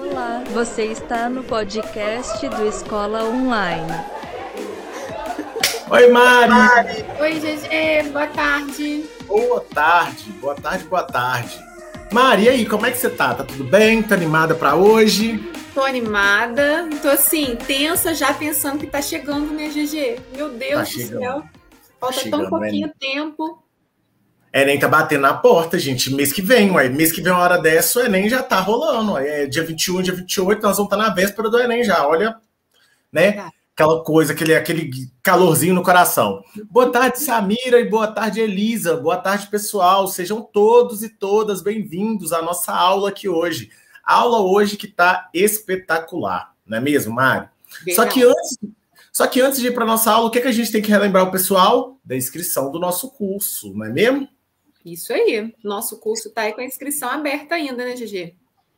Olá, você está no podcast do Escola Online. Oi, Mari! Oi, GG, boa tarde. Boa tarde, boa tarde, boa tarde. Mari, e aí, como é que você tá? Tá tudo bem? Tá animada para hoje? Tô animada, tô assim, tensa, já pensando que tá chegando, né, GG? Meu Deus Tá do chegando. céu. Falta chegando, tão pouquinho tempo. Enem tá batendo na porta, gente. Mês que vem, ué. Mês que vem, uma hora dessa, o Enem já tá rolando. Ué. É dia 21, dia 28, nós vamos estar na véspera do Enem já. Olha, né? Verdade. Aquela coisa, aquele, aquele calorzinho no coração. Boa tarde, Samira, e boa tarde, Elisa. Boa tarde, pessoal. Sejam todos e todas bem-vindos à nossa aula aqui hoje. Aula hoje que tá espetacular, não é mesmo, Mari? Só que antes, só que antes de ir para nossa aula, o que, que a gente tem que relembrar o pessoal? Da inscrição do nosso curso, não é mesmo? Isso aí. Nosso curso tá aí com a inscrição aberta ainda, né, GG?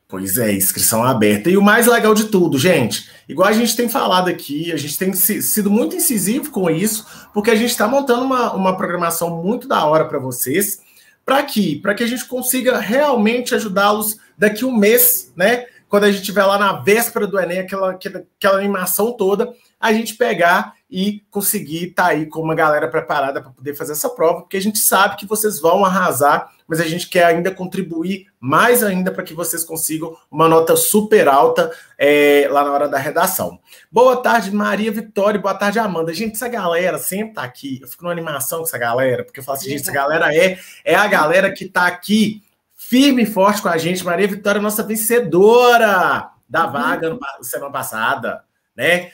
Pois é, inscrição aberta. E o mais legal de tudo, gente, igual a gente tem falado aqui, a gente tem si- sido muito incisivo com isso, porque a gente está montando uma, uma programação muito da hora para vocês. Para quê? Para que a gente consiga realmente ajudá-los daqui um mês, né? Quando a gente estiver lá na véspera do Enem, aquela, aquela animação toda, a gente pegar e conseguir estar aí com uma galera preparada para poder fazer essa prova, porque a gente sabe que vocês vão arrasar, mas a gente quer ainda contribuir mais ainda para que vocês consigam uma nota super alta é, lá na hora da redação. Boa tarde, Maria Vitória, boa tarde, Amanda. Gente, essa galera sempre tá aqui. Eu fico numa animação com essa galera, porque eu falo assim, gente, essa galera é, é a galera que tá aqui firme e forte com a gente. Maria Vitória, nossa vencedora da vaga no, semana passada, né?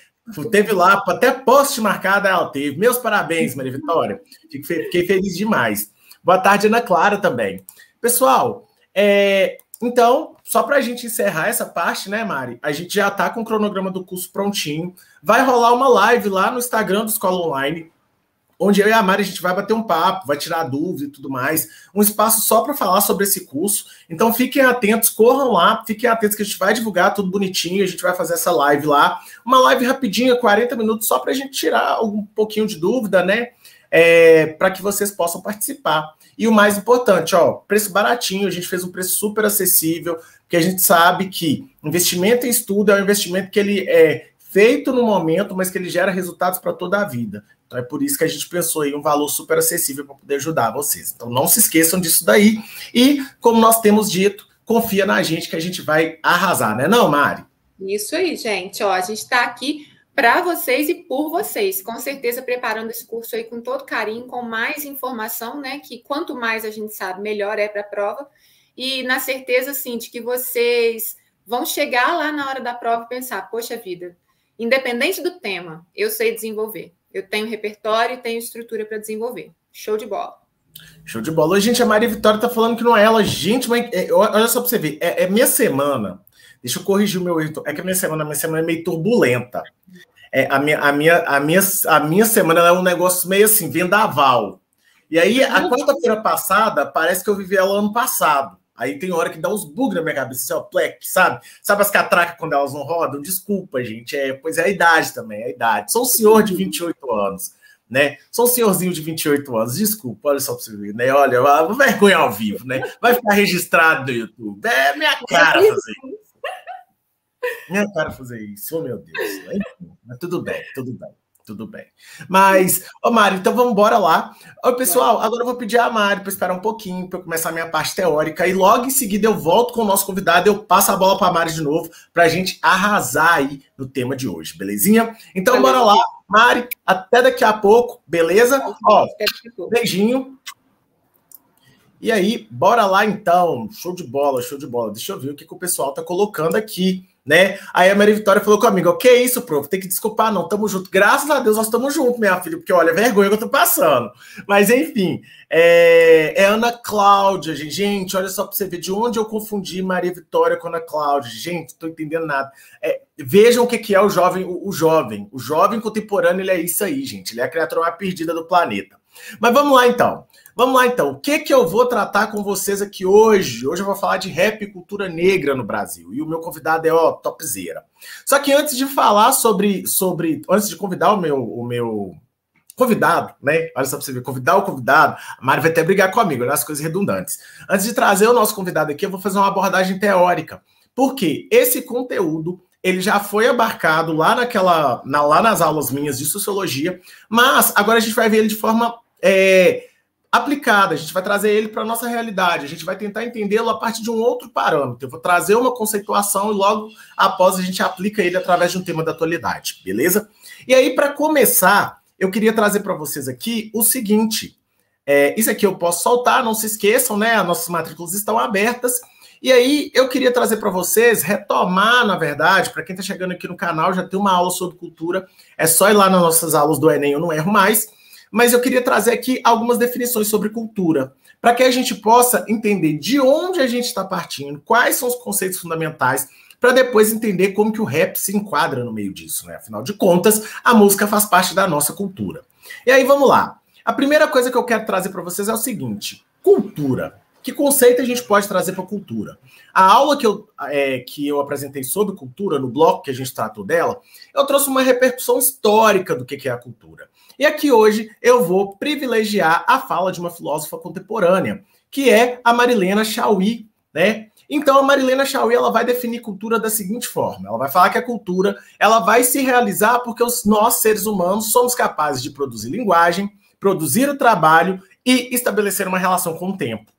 Teve lá, até post marcada ela teve. Meus parabéns, Maria Vitória. Fiquei feliz demais. Boa tarde, Ana Clara também. Pessoal, é, então, só para a gente encerrar essa parte, né, Mari? A gente já tá com o cronograma do curso prontinho. Vai rolar uma live lá no Instagram do Escola Online, onde eu e a Mari a gente vai bater um papo, vai tirar dúvida e tudo mais. Um espaço só para falar sobre esse curso. Então fiquem atentos, corram lá, fiquem atentos que a gente vai divulgar tudo bonitinho, a gente vai fazer essa live lá. Uma live rapidinha, 40 minutos, só para a gente tirar um pouquinho de dúvida, né? É, para que vocês possam participar. E o mais importante, ó, preço baratinho, a gente fez um preço super acessível, porque a gente sabe que investimento em estudo é um investimento que ele é feito no momento, mas que ele gera resultados para toda a vida. Então é por isso que a gente pensou em um valor super acessível para poder ajudar vocês. Então não se esqueçam disso daí. E, como nós temos dito, confia na gente que a gente vai arrasar, né não, Mari? Isso aí, gente. Ó, a gente está aqui para vocês e por vocês. Com certeza preparando esse curso aí com todo carinho, com mais informação, né? Que quanto mais a gente sabe, melhor é para a prova. E na certeza, assim, de que vocês vão chegar lá na hora da prova e pensar, poxa vida, independente do tema, eu sei desenvolver. Eu tenho repertório e tenho estrutura para desenvolver. Show de bola. Show de bola. Hoje, gente, a Maria Vitória tá falando que não é ela. Gente, mas é, olha só para você ver. É, é minha semana. Deixa eu corrigir o meu erro. É que a minha semana, a minha semana é meio turbulenta. É, a, minha, a, minha, a, minha, a minha semana é um negócio meio assim, vendaval. E aí, a quarta-feira passada, parece que eu vivi ela ano passado. Aí tem hora que dá uns bugs na minha cabeça, assim, ó, plec, sabe? Sabe as catracas quando elas não rodam? Desculpa, gente. É, pois é a idade também, é a idade. Sou um senhor de 28 anos, né? Sou um senhorzinho de 28 anos. Desculpa, olha só pra você ver, né? Olha, vergonha ao vivo, né? Vai ficar registrado no YouTube. É minha cara fazer isso. Minha cara fazer isso, oh meu Deus. Mas tudo bem, tudo bem. Tudo bem. Mas, ô Mari, então vamos embora lá. Ô, pessoal, agora eu vou pedir a Mari para esperar um pouquinho para eu começar a minha parte teórica e logo em seguida eu volto com o nosso convidado, eu passo a bola para a Mari de novo para a gente arrasar aí no tema de hoje, belezinha? Então Beleza. bora lá, Mari, até daqui a pouco, beleza? Ó, a pouco. beijinho. E aí, bora lá então. Show de bola, show de bola. Deixa eu ver o que, que o pessoal tá colocando aqui, né? Aí a Maria Vitória falou comigo: que é isso, prof? Tem que desculpar, não. Tamo junto. Graças a Deus nós estamos juntos, minha filha, porque olha, vergonha que eu tô passando. Mas enfim, é, é Ana Cláudia, gente. Gente, olha só pra você ver de onde eu confundi Maria Vitória com Ana Cláudia. Gente, tô entendendo nada. É, vejam o que, que é o jovem, o, o jovem. O jovem contemporâneo, ele é isso aí, gente. Ele é a criatura mais perdida do planeta. Mas vamos lá então. Vamos lá então. O que que eu vou tratar com vocês aqui hoje? Hoje eu vou falar de rap e cultura negra no Brasil. E o meu convidado é ó, topzera. Só que antes de falar sobre sobre antes de convidar o meu o meu convidado, né? Olha só para você ver, convidar o convidado. A Mari vai até brigar comigo, olha as coisas redundantes. Antes de trazer o nosso convidado aqui, eu vou fazer uma abordagem teórica. Porque esse conteúdo ele já foi abarcado lá naquela, na, lá nas aulas minhas de sociologia, mas agora a gente vai ver ele de forma é, aplicada, a gente vai trazer ele para a nossa realidade, a gente vai tentar entendê-lo a partir de um outro parâmetro. Eu vou trazer uma conceituação e logo após a gente aplica ele através de um tema da atualidade, beleza? E aí, para começar, eu queria trazer para vocês aqui o seguinte: é, isso aqui eu posso soltar, não se esqueçam, né? As nossas matrículas estão abertas. E aí, eu queria trazer para vocês, retomar, na verdade, para quem está chegando aqui no canal, já tem uma aula sobre cultura, é só ir lá nas nossas aulas do Enem, eu não erro mais mas eu queria trazer aqui algumas definições sobre cultura, para que a gente possa entender de onde a gente está partindo, quais são os conceitos fundamentais, para depois entender como que o rap se enquadra no meio disso, né? Afinal de contas, a música faz parte da nossa cultura. E aí vamos lá. A primeira coisa que eu quero trazer para vocês é o seguinte: cultura. Que conceito a gente pode trazer para cultura? A aula que eu, é, que eu apresentei sobre cultura, no bloco que a gente tratou dela, eu trouxe uma repercussão histórica do que é a cultura. E aqui hoje eu vou privilegiar a fala de uma filósofa contemporânea, que é a Marilena Chauí, né? Então a Marilena Chauí ela vai definir cultura da seguinte forma: ela vai falar que a cultura ela vai se realizar porque os, nós seres humanos somos capazes de produzir linguagem, produzir o trabalho e estabelecer uma relação com o tempo.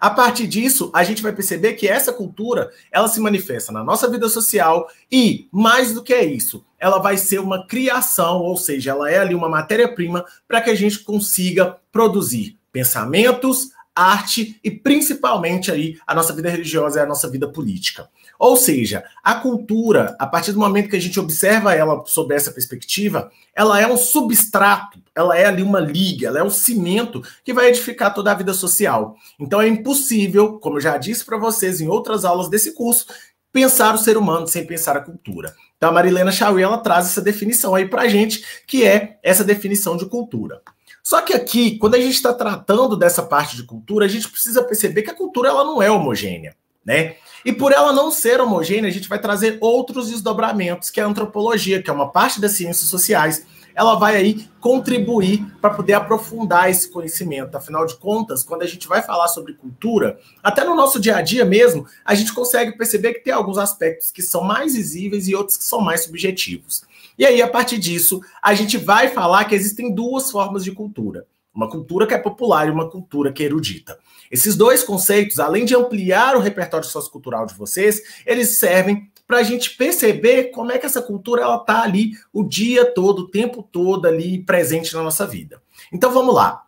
A partir disso, a gente vai perceber que essa cultura, ela se manifesta na nossa vida social e, mais do que isso, ela vai ser uma criação, ou seja, ela é ali uma matéria-prima para que a gente consiga produzir pensamentos, arte e principalmente aí a nossa vida religiosa e a nossa vida política. Ou seja, a cultura, a partir do momento que a gente observa ela sob essa perspectiva, ela é um substrato, ela é ali uma liga, ela é um cimento que vai edificar toda a vida social. Então é impossível, como eu já disse para vocês em outras aulas desse curso, pensar o ser humano sem pensar a cultura. Então a Marilena Chauí, ela traz essa definição aí para gente, que é essa definição de cultura. Só que aqui, quando a gente está tratando dessa parte de cultura, a gente precisa perceber que a cultura ela não é homogênea, né? E por ela não ser homogênea, a gente vai trazer outros desdobramentos, que é a antropologia, que é uma parte das ciências sociais. Ela vai aí contribuir para poder aprofundar esse conhecimento. Afinal de contas, quando a gente vai falar sobre cultura, até no nosso dia a dia mesmo, a gente consegue perceber que tem alguns aspectos que são mais visíveis e outros que são mais subjetivos. E aí, a partir disso, a gente vai falar que existem duas formas de cultura. Uma cultura que é popular e uma cultura que é erudita. Esses dois conceitos, além de ampliar o repertório sociocultural de vocês, eles servem para a gente perceber como é que essa cultura ela está ali o dia todo, o tempo todo ali presente na nossa vida. Então vamos lá.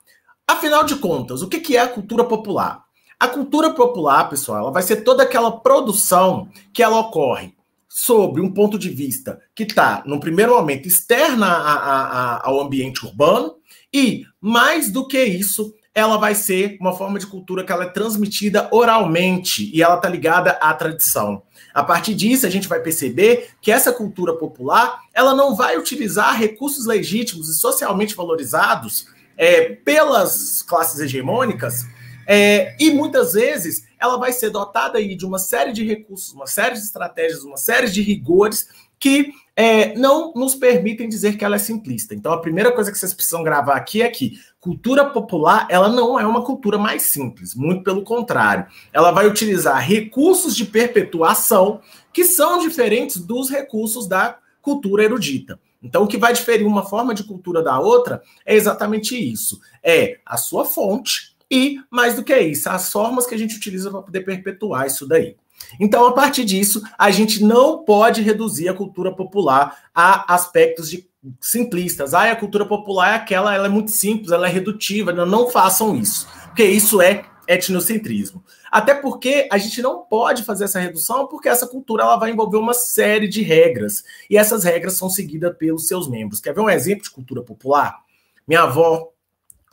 Afinal de contas, o que é a cultura popular? A cultura popular, pessoal, ela vai ser toda aquela produção que ela ocorre sobre um ponto de vista que está, no primeiro momento, externa a, a, a, ao ambiente urbano e, mais do que isso, ela vai ser uma forma de cultura que ela é transmitida oralmente e ela está ligada à tradição. A partir disso, a gente vai perceber que essa cultura popular ela não vai utilizar recursos legítimos e socialmente valorizados é, pelas classes hegemônicas é, e muitas vezes ela vai ser dotada aí de uma série de recursos, uma série de estratégias, uma série de rigores que é, não nos permitem dizer que ela é simplista. Então, a primeira coisa que vocês precisam gravar aqui é que cultura popular ela não é uma cultura mais simples, muito pelo contrário. Ela vai utilizar recursos de perpetuação que são diferentes dos recursos da cultura erudita. Então, o que vai diferir uma forma de cultura da outra é exatamente isso: é a sua fonte e, mais do que isso, as formas que a gente utiliza para poder perpetuar isso daí. Então, a partir disso, a gente não pode reduzir a cultura popular a aspectos de simplistas. Ah, a cultura popular é aquela, ela é muito simples, ela é redutiva. Não, não façam isso, porque isso é etnocentrismo. Até porque a gente não pode fazer essa redução, porque essa cultura ela vai envolver uma série de regras, e essas regras são seguidas pelos seus membros. Quer ver um exemplo de cultura popular? Minha avó,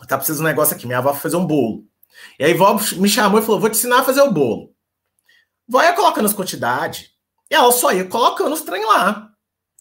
tá precisando de um negócio aqui, minha avó foi fazer um bolo. E aí a avó me chamou e falou: vou te ensinar a fazer o bolo. Vai colocando as quantidades. E ela só ia colocando os trem lá.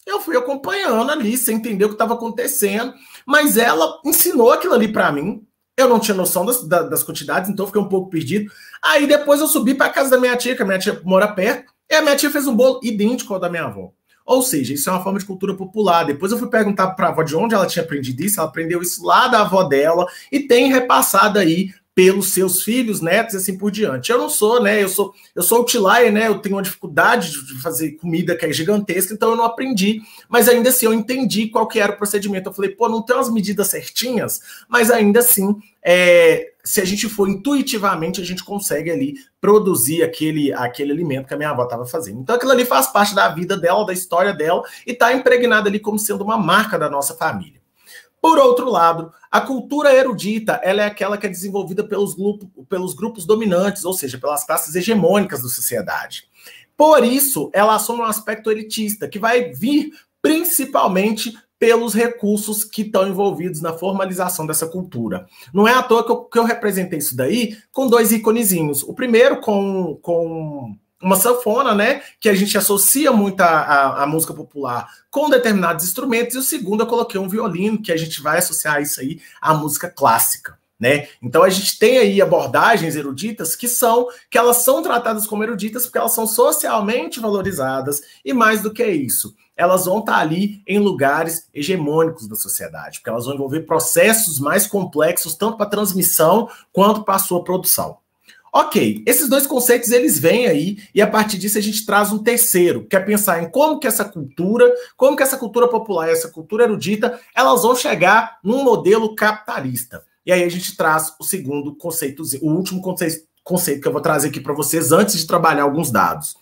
Eu fui acompanhando ali, sem entender o que estava acontecendo. Mas ela ensinou aquilo ali para mim. Eu não tinha noção das, das, quantidades, então fiquei um pouco perdido. Aí depois eu subi para casa da minha tia, que a minha tia mora perto. E a minha tia fez um bolo idêntico ao da minha avó. Ou seja, isso é uma forma de cultura popular. Depois eu fui perguntar para a avó de onde ela tinha aprendido isso, ela aprendeu isso lá da avó dela e tem repassado aí pelos seus filhos, netos e assim por diante. Eu não sou, né? Eu sou, eu sou outlier, né? Eu tenho uma dificuldade de fazer comida que é gigantesca, então eu não aprendi, mas ainda assim eu entendi qual que era o procedimento. Eu falei, pô, não tem umas medidas certinhas, mas ainda assim, é, se a gente for intuitivamente, a gente consegue ali produzir aquele, aquele alimento que a minha avó estava fazendo. Então aquilo ali faz parte da vida dela, da história dela, e está impregnado ali como sendo uma marca da nossa família. Por outro lado, a cultura erudita ela é aquela que é desenvolvida pelos, grupo, pelos grupos dominantes, ou seja, pelas classes hegemônicas da sociedade. Por isso, ela assume um aspecto elitista, que vai vir principalmente pelos recursos que estão envolvidos na formalização dessa cultura. Não é à toa que eu, que eu representei isso daí com dois iconezinhos. O primeiro com, com uma sanfona, né? Que a gente associa muito a, música popular com determinados instrumentos, e o segundo eu coloquei um violino, que a gente vai associar isso aí à música clássica. Né? Então a gente tem aí abordagens eruditas que são que elas são tratadas como eruditas porque elas são socialmente valorizadas e mais do que isso, elas vão estar ali em lugares hegemônicos da sociedade, porque elas vão envolver processos mais complexos tanto para transmissão quanto para a sua produção. Ok, esses dois conceitos eles vêm aí e a partir disso a gente traz um terceiro, que é pensar em como que essa cultura, como que essa cultura popular, essa cultura erudita, elas vão chegar num modelo capitalista. E aí a gente traz o segundo conceito, o último conceito, conceito que eu vou trazer aqui para vocês antes de trabalhar alguns dados,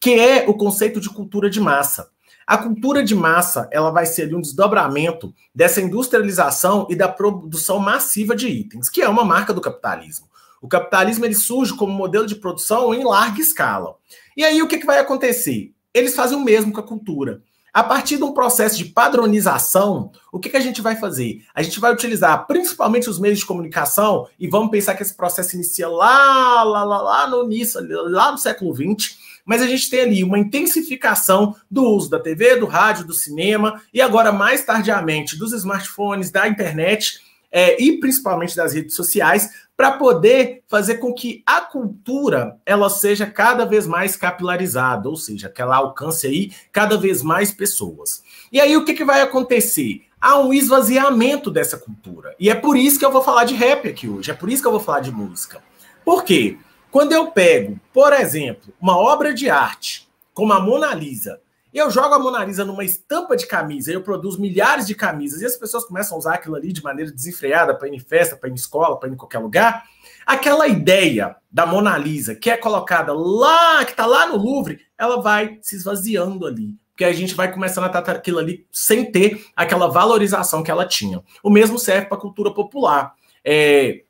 que é o conceito de cultura de massa. A cultura de massa ela vai ser um desdobramento dessa industrialização e da produção massiva de itens, que é uma marca do capitalismo. O capitalismo ele surge como modelo de produção em larga escala. E aí o que, que vai acontecer? Eles fazem o mesmo com a cultura. A partir de um processo de padronização, o que, que a gente vai fazer? A gente vai utilizar principalmente os meios de comunicação e vamos pensar que esse processo inicia lá, lá, lá, lá no início, lá no século XX, mas a gente tem ali uma intensificação do uso da TV, do rádio, do cinema e agora mais tardiamente dos smartphones, da internet é, e principalmente das redes sociais para poder fazer com que a cultura ela seja cada vez mais capilarizada, ou seja, que ela alcance aí cada vez mais pessoas. E aí o que, que vai acontecer? Há um esvaziamento dessa cultura. E é por isso que eu vou falar de rap aqui hoje, é por isso que eu vou falar de música. Por quê? Quando eu pego, por exemplo, uma obra de arte como a Mona Lisa eu jogo a Mona Lisa numa estampa de camisa, eu produzo milhares de camisas, e as pessoas começam a usar aquilo ali de maneira desenfreada para ir em festa, para ir em escola, para ir em qualquer lugar. Aquela ideia da Mona Lisa, que é colocada lá, que está lá no Louvre, ela vai se esvaziando ali. Porque a gente vai começando a tratar aquilo ali sem ter aquela valorização que ela tinha. O mesmo serve para a cultura popular. É,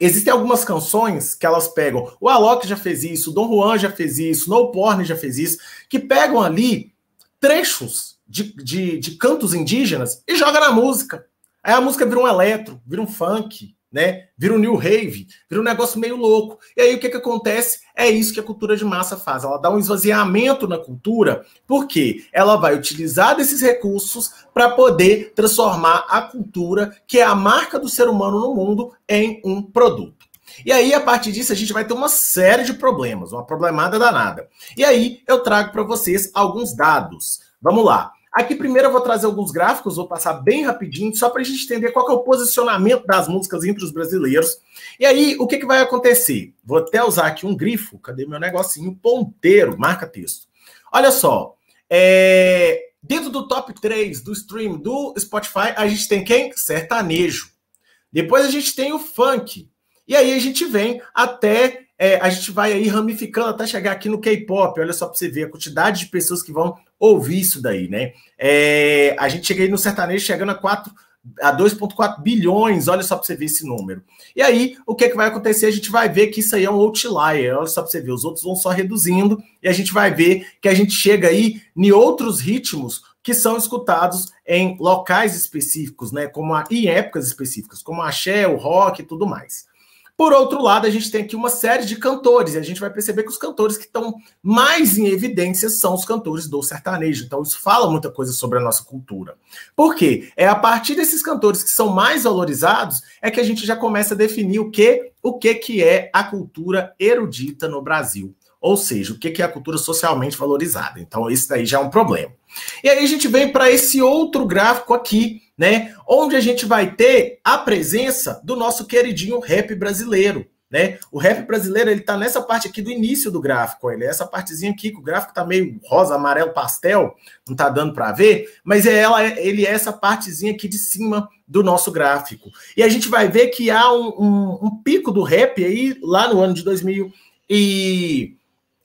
Existem algumas canções que elas pegam. O Alok já fez isso, Dom Juan já fez isso, No Porn já fez isso, que pegam ali trechos de, de, de cantos indígenas e joga na música. Aí a música vira um eletro, vira um funk, né? Vira um new rave, vira um negócio meio louco. E aí o que, que acontece? É isso que a cultura de massa faz. Ela dá um esvaziamento na cultura, porque ela vai utilizar desses recursos para poder transformar a cultura, que é a marca do ser humano no mundo, em um produto. E aí, a partir disso, a gente vai ter uma série de problemas, uma problemada danada. E aí, eu trago para vocês alguns dados. Vamos lá. Aqui primeiro eu vou trazer alguns gráficos, vou passar bem rapidinho, só para a gente entender qual é o posicionamento das músicas entre os brasileiros. E aí, o que, que vai acontecer? Vou até usar aqui um grifo, cadê meu negocinho? Ponteiro, marca texto. Olha só, é... dentro do top 3 do stream do Spotify, a gente tem quem? Sertanejo. Depois a gente tem o funk. E aí a gente vem até é, a gente vai aí ramificando até chegar aqui no K-pop. Olha só para você ver a quantidade de pessoas que vão ouvir isso daí, né? É, a gente chega aí no sertanejo chegando a 4 a 2,4 bilhões, olha só para você ver esse número. E aí, o que, que vai acontecer? A gente vai ver que isso aí é um outlier, olha só para você ver, os outros vão só reduzindo, e a gente vai ver que a gente chega aí em outros ritmos que são escutados em locais específicos, né? Como a, em épocas específicas, como a axé, o rock e tudo mais. Por outro lado, a gente tem aqui uma série de cantores, e a gente vai perceber que os cantores que estão mais em evidência são os cantores do sertanejo. Então, isso fala muita coisa sobre a nossa cultura. Por quê? É a partir desses cantores que são mais valorizados é que a gente já começa a definir o que, o que, que é a cultura erudita no Brasil. Ou seja, o que é a cultura socialmente valorizada. Então, isso daí já é um problema. E aí a gente vem para esse outro gráfico aqui, né? Onde a gente vai ter a presença do nosso queridinho rap brasileiro. Né? O rap brasileiro ele está nessa parte aqui do início do gráfico, ele é essa partezinha aqui que o gráfico está meio rosa, amarelo, pastel, não está dando para ver, mas é ela, ele é essa partezinha aqui de cima do nosso gráfico. E a gente vai ver que há um, um, um pico do rap aí lá no ano de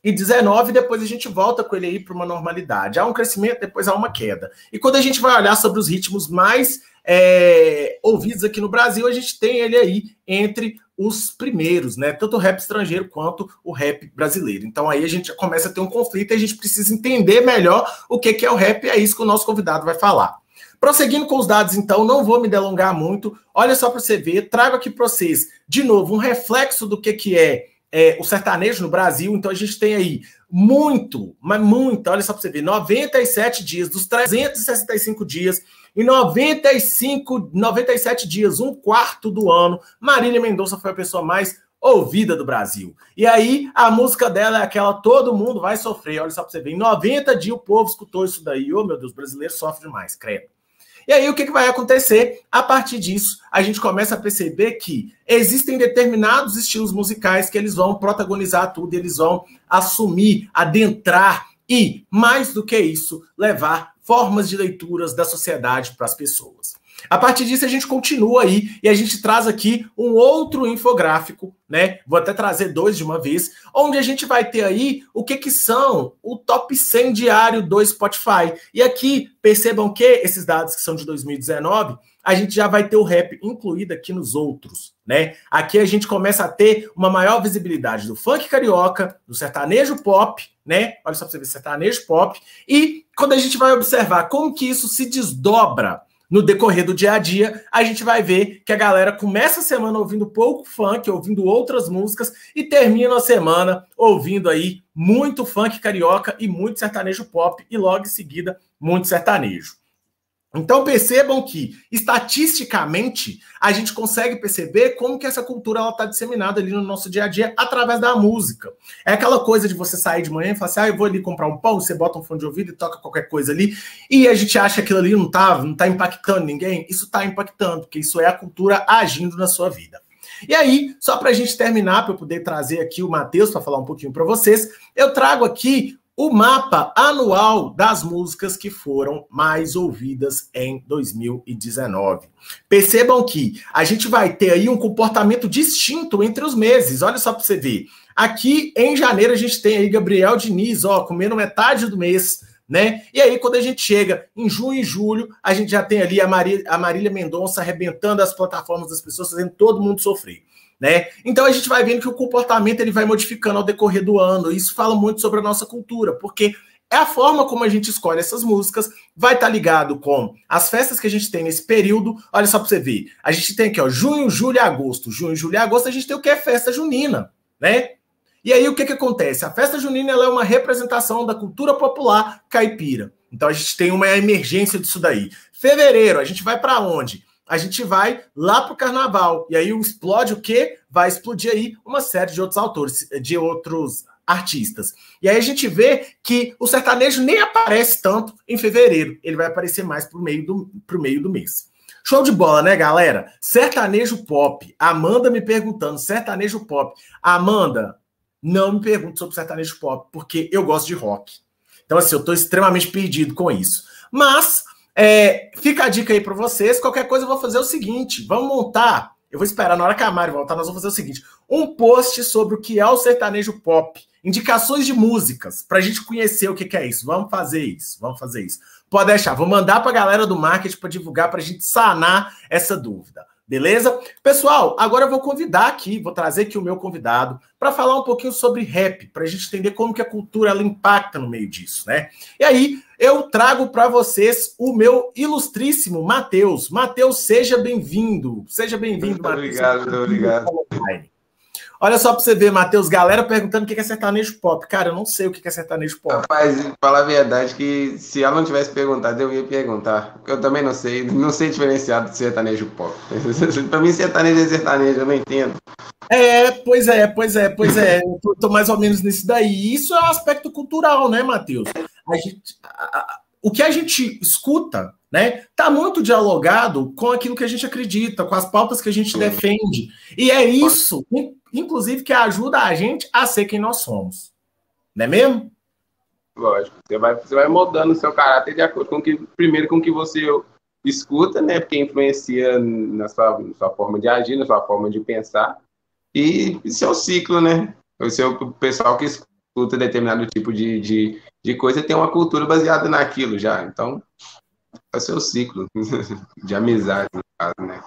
2019, depois a gente volta com ele aí para uma normalidade. Há um crescimento, depois há uma queda. E quando a gente vai olhar sobre os ritmos mais é, ouvidos aqui no Brasil, a gente tem ele aí entre os primeiros, né? Tanto o rap estrangeiro quanto o rap brasileiro. Então aí a gente começa a ter um conflito e a gente precisa entender melhor o que, que é o rap, e é isso que o nosso convidado vai falar. Prosseguindo com os dados, então, não vou me delongar muito. Olha só para você ver, trago aqui para vocês, de novo, um reflexo do que, que é, é, o sertanejo no Brasil. Então, a gente tem aí muito, mas muito, olha só para você ver, 97 dias, dos 365 dias, em 95, 97 dias, um quarto do ano, Marília Mendonça foi a pessoa mais ouvida do Brasil. E aí, a música dela é aquela todo mundo vai sofrer. Olha só para você ver, em 90 dias o povo escutou isso daí. Oh, meu Deus, brasileiro sofre demais, credo. E aí, o que, que vai acontecer? A partir disso, a gente começa a perceber que existem determinados estilos musicais que eles vão protagonizar tudo, eles vão assumir, adentrar e, mais do que isso, levar formas de leituras da sociedade para as pessoas. A partir disso, a gente continua aí e a gente traz aqui um outro infográfico, né? Vou até trazer dois de uma vez, onde a gente vai ter aí o que, que são o top 100 diário do Spotify. E aqui, percebam que esses dados que são de 2019, a gente já vai ter o rap incluído aqui nos outros, né? Aqui a gente começa a ter uma maior visibilidade do funk carioca, do sertanejo pop, né? Olha só para você ver, sertanejo pop. E quando a gente vai observar como que isso se desdobra no decorrer do dia a dia, a gente vai ver que a galera começa a semana ouvindo pouco funk, ouvindo outras músicas e termina a semana ouvindo aí muito funk carioca e muito sertanejo pop e logo em seguida muito sertanejo. Então percebam que, estatisticamente, a gente consegue perceber como que essa cultura está disseminada ali no nosso dia a dia através da música. É aquela coisa de você sair de manhã e falar assim, ah, eu vou ali comprar um pão, você bota um fone de ouvido e toca qualquer coisa ali, e a gente acha que aquilo ali não está não tá impactando ninguém. Isso está impactando, porque isso é a cultura agindo na sua vida. E aí, só para a gente terminar, para eu poder trazer aqui o Matheus para falar um pouquinho para vocês, eu trago aqui o mapa anual das músicas que foram mais ouvidas em 2019. Percebam que a gente vai ter aí um comportamento distinto entre os meses. Olha só para você ver. Aqui em janeiro a gente tem aí Gabriel Diniz, ó, comendo metade do mês, né? E aí quando a gente chega em junho e julho, a gente já tem ali a, Marília, a Marília Mendonça arrebentando as plataformas das pessoas, fazendo todo mundo sofrer. Né? Então a gente vai vendo que o comportamento ele vai modificando ao decorrer do ano. Isso fala muito sobre a nossa cultura, porque é a forma como a gente escolhe essas músicas, vai estar tá ligado com as festas que a gente tem nesse período. Olha só para você ver. A gente tem aqui, ó, junho, julho agosto. Junho, julho e agosto, a gente tem o que é festa junina, né? E aí o que, que acontece? A festa junina é uma representação da cultura popular caipira. Então a gente tem uma emergência disso daí. Fevereiro, a gente vai para onde? A gente vai lá para o carnaval. E aí explode o quê? Vai explodir aí uma série de outros autores, de outros artistas. E aí a gente vê que o sertanejo nem aparece tanto em fevereiro. Ele vai aparecer mais para o meio, do, meio do mês. Show de bola, né, galera? Sertanejo pop. Amanda me perguntando, sertanejo pop. Amanda, não me pergunte sobre sertanejo pop, porque eu gosto de rock. Então, assim, eu estou extremamente perdido com isso. Mas é, fica a dica aí para vocês. Qualquer coisa eu vou fazer o seguinte: vamos montar. Eu vou esperar na hora que a Mari voltar, nós vamos fazer o seguinte: um post sobre o que é o sertanejo pop, indicações de músicas, para a gente conhecer o que, que, é isso. Vamos fazer isso, vamos fazer isso. Pode deixar, vou mandar para a galera do marketing para divulgar, para a gente sanar essa dúvida. Beleza? Pessoal, agora eu vou convidar aqui, vou trazer aqui o meu convidado para falar um pouquinho sobre rap, para a gente entender como que a cultura ela impacta no meio disso, né? E aí, eu trago para vocês o meu ilustríssimo Matheus. Matheus, seja bem-vindo. Seja bem-vindo, Matheus. Obrigado, obrigado. Olha só para você ver, Matheus, galera perguntando o que é sertanejo pop. Cara, eu não sei o que é sertanejo pop. Rapaz, falar a verdade que se ela não tivesse perguntado, eu ia perguntar. Eu também não sei, não sei diferenciar do sertanejo pop. para mim, sertanejo é sertanejo, eu não entendo. É, pois é, pois é, pois é. Tô mais ou menos nisso daí. Isso é um aspecto cultural, né, Matheus? A gente, a, o que a gente escuta, né, tá muito dialogado com aquilo que a gente acredita, com as pautas que a gente defende. E é isso inclusive que ajuda a gente a ser quem nós somos. Não é mesmo? Lógico. Você vai, você vai moldando o seu caráter de acordo com que, primeiro, com que você escuta, né? Porque influencia na sua, na sua forma de agir, na sua forma de pensar. E seu ciclo, né? O seu pessoal que escuta determinado tipo de, de, de coisa tem uma cultura baseada naquilo já. Então, é o seu ciclo de amizade, no caso, né?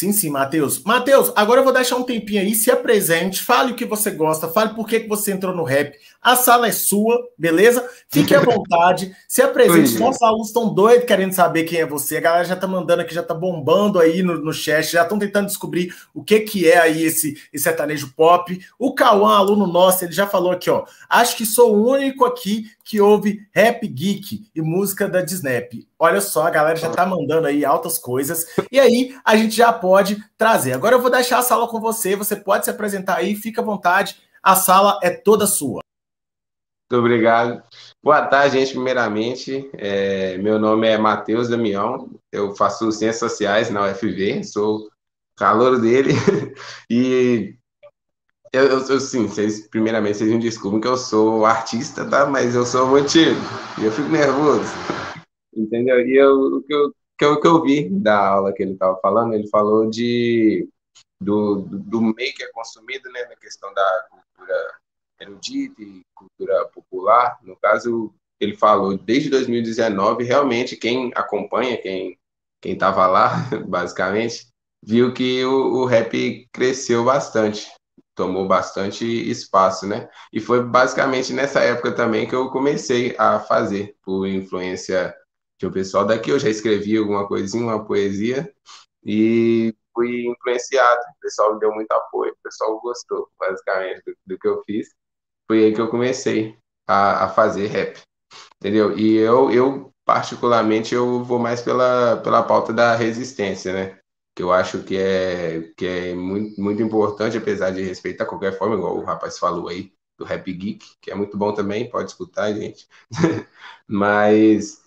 Sim, sim, Matheus. Matheus, agora eu vou deixar um tempinho aí, se apresente, fale o que você gosta, fale por que, que você entrou no rap. A sala é sua, beleza? Fique à vontade, se apresente. Nossos alunos estão doidos querendo saber quem é você. A galera já tá mandando aqui, já tá bombando aí no, no chat, já estão tentando descobrir o que que é aí esse, esse sertanejo pop. O Cauã, aluno nosso, ele já falou aqui, ó. Acho que sou o único aqui que ouve rap geek e música da Disney. Olha só, a galera já tá mandando aí altas coisas. E aí a gente já pode trazer. Agora eu vou deixar a sala com você. Você pode se apresentar aí, fica à vontade. A sala é toda sua. Muito obrigado. Boa tarde, gente. Primeiramente, é, meu nome é Matheus Damião. Eu faço Ciências Sociais na UFV. Sou calor dele. e eu, eu, eu, sim, vocês, primeiramente, vocês me desculpem que eu sou artista, tá? Mas eu sou tímido e eu fico nervoso, entendeu? E eu, o que eu, que eu, que eu vi da aula que ele estava falando, ele falou de do, do, do, meio que é consumido, né, na questão da cultura erudita e cultura popular. No caso, ele falou desde 2019, realmente quem acompanha, quem quem estava lá, basicamente, viu que o, o rap cresceu bastante tomou bastante espaço, né? E foi basicamente nessa época também que eu comecei a fazer, por influência de um pessoal daqui. Eu já escrevi alguma coisinha, uma poesia, e fui influenciado. O pessoal me deu muito apoio, o pessoal gostou, basicamente, do, do que eu fiz. Foi aí que eu comecei a, a fazer rap, entendeu? E eu, eu, particularmente, eu vou mais pela, pela pauta da resistência, né? Que eu acho que é, que é muito, muito importante, apesar de respeitar qualquer forma, igual o rapaz falou aí, do Rap Geek, que é muito bom também, pode escutar, gente. Mas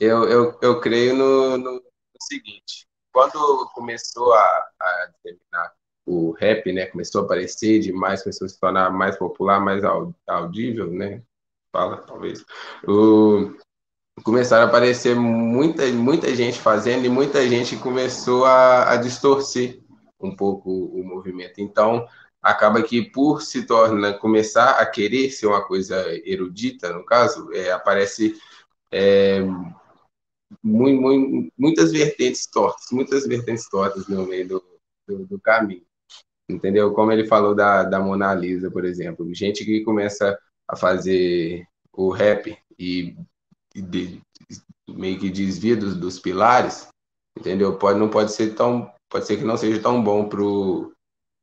eu, eu, eu creio no, no, no, seguinte, quando começou a, a terminar o rap, né, começou a aparecer demais, começou a se tornar mais popular, mais audível, né, fala, talvez, o, começaram a aparecer muita, muita gente fazendo e muita gente começou a, a distorcer um pouco o movimento. Então, acaba que por se torna começar a querer ser uma coisa erudita, no caso, é, aparece é, muito, muito, muitas vertentes tortas, muitas vertentes tortas no meio do, do, do, caminho. Entendeu? Como ele falou da, da Mona Lisa, por exemplo. Gente que começa a fazer o rap e de, meio que desvia dos, dos, pilares, entendeu? Pode, não pode ser tão, pode ser que não seja tão bom pro,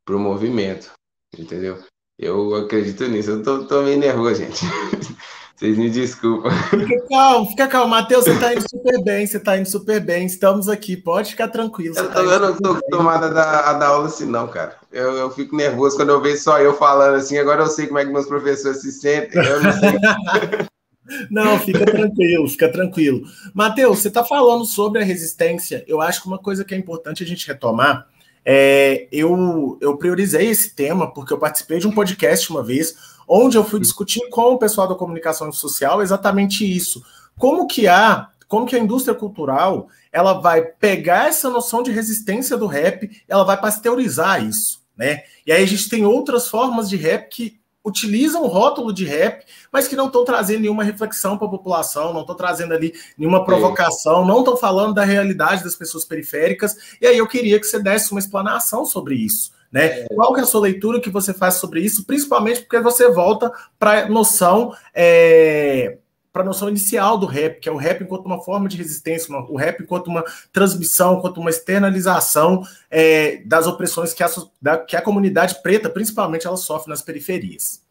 pro movimento, entendeu? Eu acredito nisso. Eu tô, tô meio nervoso, gente. Vocês me desculpam. Fica calmo, fica calmo. Matheus, você tá indo super bem, você tá indo super bem. Estamos aqui, pode ficar tranquilo. Eu, tá eu não tô acostumado a dar, a dar aula assim, não, cara. Eu, eu fico nervoso quando eu vejo só eu falando assim. Agora eu sei como é que meus professores se sentem. Eu não sei. Não, fica tranquilo, fica tranquilo. Mateus, você está falando sobre a resistência. Eu acho que uma coisa que é importante a gente retomar é eu, eu priorizei esse tema porque eu participei de um podcast uma vez onde eu fui discutir com o pessoal da comunicação social exatamente isso. Como que a, como que a indústria cultural ela vai pegar essa noção de resistência do rap, ela vai pasteurizar isso, né? E aí a gente tem outras formas de rap que utilizam o rótulo de rap, mas que não estão trazendo nenhuma reflexão para a população, não estão trazendo ali nenhuma provocação, não estão falando da realidade das pessoas periféricas. E aí eu queria que você desse uma explanação sobre isso. Né? É. Qual que é a sua leitura que você faz sobre isso, principalmente porque você volta para a noção é, a noção inicial do rap, que é o rap enquanto uma forma de resistência, o rap enquanto uma transmissão, enquanto uma externalização é, das opressões que a, da, que a comunidade preta, principalmente, ela sofre nas periferias.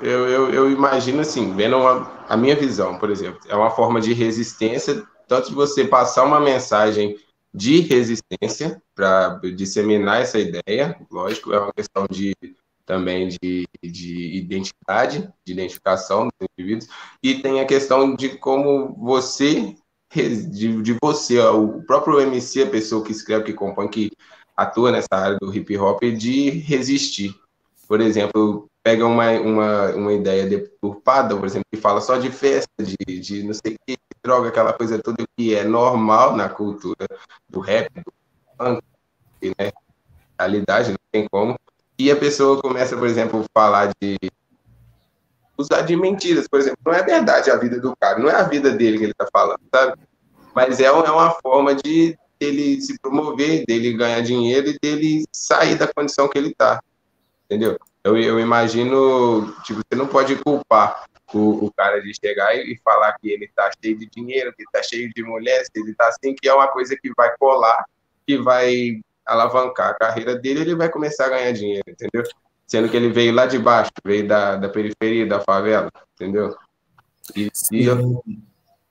Eu, eu, eu imagino assim, vendo uma, a minha visão, por exemplo, é uma forma de resistência, tanto de você passar uma mensagem de resistência para disseminar essa ideia, lógico, é uma questão de também de, de identidade, de identificação dos indivíduos, e tem a questão de como você, de, de você, o próprio MC, a pessoa que escreve, que compõe, que atua nessa área do hip hop, de resistir. Por exemplo, pega uma, uma, uma ideia deturpada, por exemplo, que fala só de festa, de, de não sei o que, droga, aquela coisa toda que é normal na cultura do rap, do funk, né? Realidade, não tem como e a pessoa começa, por exemplo, a falar de usar de mentiras, por exemplo, não é verdade a vida do cara, não é a vida dele que ele está falando, sabe? Mas é, é uma forma de ele se promover, dele ganhar dinheiro e dele sair da condição que ele está, entendeu? Eu, eu imagino, tipo, você não pode culpar o, o cara de chegar e falar que ele está cheio de dinheiro, que está cheio de mulheres, que ele está assim, que é uma coisa que vai colar, que vai alavancar a carreira dele, ele vai começar a ganhar dinheiro, entendeu? Sendo que ele veio lá de baixo, veio da, da periferia, da favela, entendeu? E, e eu...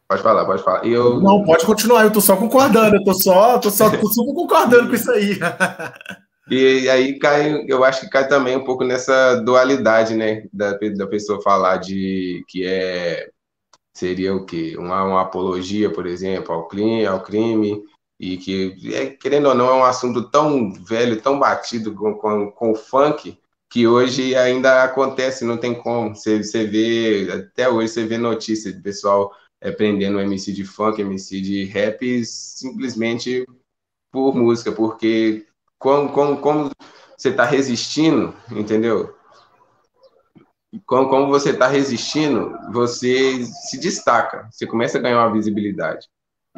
Pode falar, pode falar. Eu... Não, pode continuar, eu tô só concordando, eu tô só, tô só tô concordando com isso aí. E aí cai, eu acho que cai também um pouco nessa dualidade, né, da, da pessoa falar de que é seria o quê? Uma, uma apologia, por exemplo, ao crime, ao crime e que, é, querendo ou não, é um assunto tão velho, tão batido com, com, com o funk, que hoje ainda acontece, não tem como. Você, você vê, até hoje você vê notícias de pessoal é, prendendo MC de funk, MC de rap, simplesmente por música, porque como, como, como você está resistindo, entendeu? Como, como você está resistindo, você se destaca, você começa a ganhar uma visibilidade.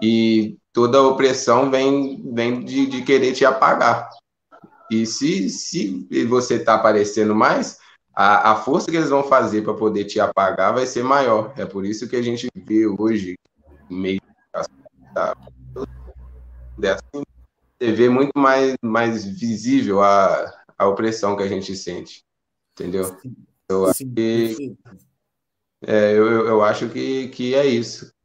E toda a opressão vem, vem de, de querer te apagar. E se, se você está aparecendo mais, a, a força que eles vão fazer para poder te apagar vai ser maior. É por isso que a gente vê hoje, meio assim, você vê muito mais, mais visível a, a opressão que a gente sente. Entendeu? Eu acho que, é, eu, eu acho que, que é isso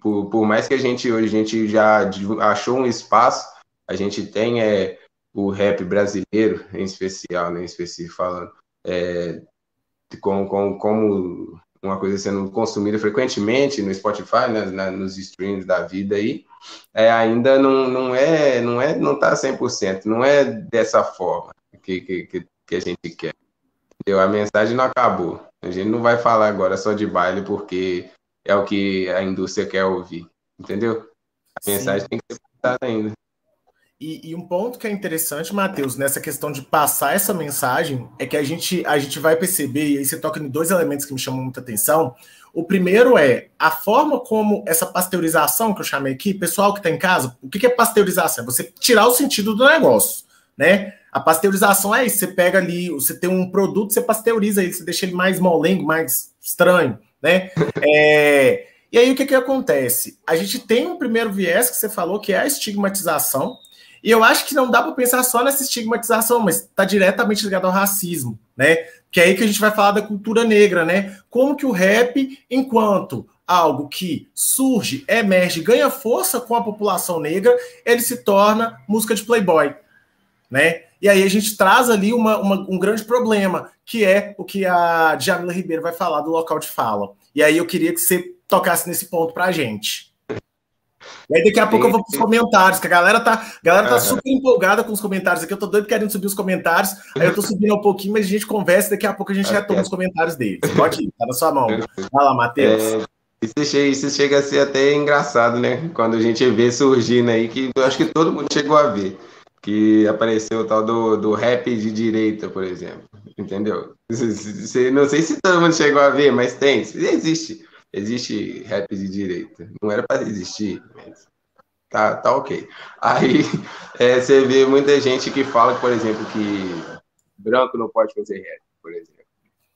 por, por mais que a gente hoje a gente já achou um espaço, a gente tem é, o rap brasileiro, em especial, né, em específico falando, é, com, com, como uma coisa sendo consumida frequentemente no Spotify, né, na, nos streams da vida aí, é, ainda não, não é, não é, não tá 100%, não é dessa forma que, que, que a gente quer. Entendeu? A mensagem não acabou. A gente não vai falar agora só de baile porque é o que a indústria quer ouvir, entendeu? A Sim. mensagem tem que ser passada ainda. E, e, um ponto que é interessante, Matheus, nessa questão de passar essa mensagem, é que a gente, a gente vai perceber, e aí você toca em dois elementos que me chamam muita atenção. O primeiro é a forma como essa pasteurização que eu chamei aqui, pessoal que está em casa, o que é pasteurização? É você tirar o sentido do negócio, né? A pasteurização é isso, você pega ali, você tem um produto, você pasteuriza ele, você deixa ele mais molengo, mais estranho, né? É, e aí o que, que acontece? A gente tem um primeiro viés que você falou, que é a estigmatização, e eu acho que não dá para pensar só nessa estigmatização, mas está diretamente ligado ao racismo, né? Que é aí que a gente vai falar da cultura negra, né? Como que o rap, enquanto algo que surge, emerge, ganha força com a população negra, ele se torna música de playboy, né? E aí a gente traz ali uma, uma, um grande problema, que é o que a Jamila Ribeiro vai falar do local de fala. E aí eu queria que você tocasse nesse ponto para a gente. E aí daqui a pouco eu vou para os comentários, que a galera tá, a galera tá super empolgada com os comentários aqui. Eu tô doido querendo subir os comentários. Aí eu tô subindo um pouquinho, mas a gente conversa daqui a pouco a gente retoma os comentários deles. Pode ir, tá na sua mão. Vai lá, Matheus. É, isso, chega, isso chega a ser até engraçado, né? Quando a gente vê surgindo aí, que eu acho que todo mundo chegou a ver que apareceu o tal do, do rap de direita, por exemplo. Entendeu? Não sei se todo mundo chegou a ver, mas tem. Existe. Existe rap de direita. Não era para existir, mas tá, tá ok. Aí é, você vê muita gente que fala, por exemplo, que branco não pode fazer rap, por exemplo.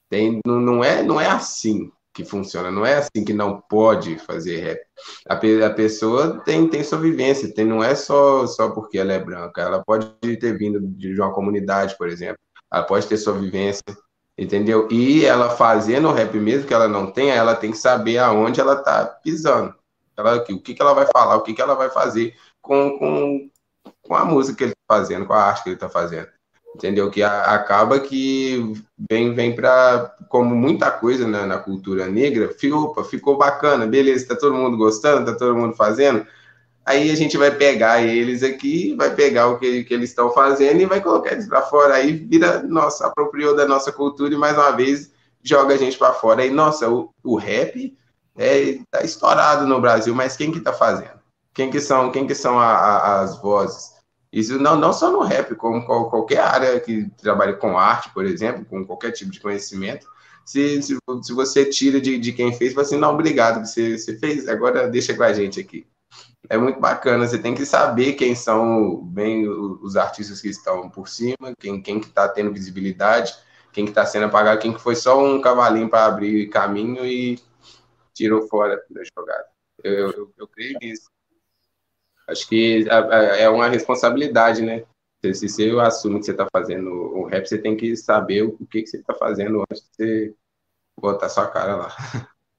Tem, não, não, é, não é assim. Que funciona. Não é assim que não pode fazer rap. A, a pessoa tem, tem sua vivência, tem, não é só, só porque ela é branca. Ela pode ter vindo de uma comunidade, por exemplo. Ela pode ter sua vivência, entendeu? E ela fazendo o rap mesmo que ela não tenha, ela tem que saber aonde ela tá pisando. Ela, o que, que ela vai falar, o que, que ela vai fazer com, com, com a música que ele está fazendo, com a arte que ele está fazendo entendeu? Que a, acaba que vem, vem para, como muita coisa na, na, cultura negra, ficou, ficou bacana, beleza, tá todo mundo gostando, tá todo mundo fazendo, aí a gente vai pegar eles aqui, vai pegar o que, que eles estão fazendo e vai colocar eles para fora, aí vira, nossa, apropriou da nossa cultura e mais uma vez joga a gente para fora, aí, nossa, o, o rap é, tá estourado no Brasil, mas quem que tá fazendo? Quem que são, quem que são a, a, as vozes? Isso não, não só no rap, como qualquer área que trabalhe com arte, por exemplo, com qualquer tipo de conhecimento. Se, se, se você tira de, de quem fez, você não, obrigado, você, você fez, agora deixa com a gente aqui. É muito bacana, você tem que saber quem são bem os artistas que estão por cima, quem, quem que está tendo visibilidade, quem que está sendo apagado, quem que foi só um cavalinho para abrir caminho e tirou fora da jogada. Eu, eu, eu creio nisso. Acho que é uma responsabilidade, né? Se você assume que você está fazendo o rap, você tem que saber o que, que você está fazendo antes de você botar sua cara lá.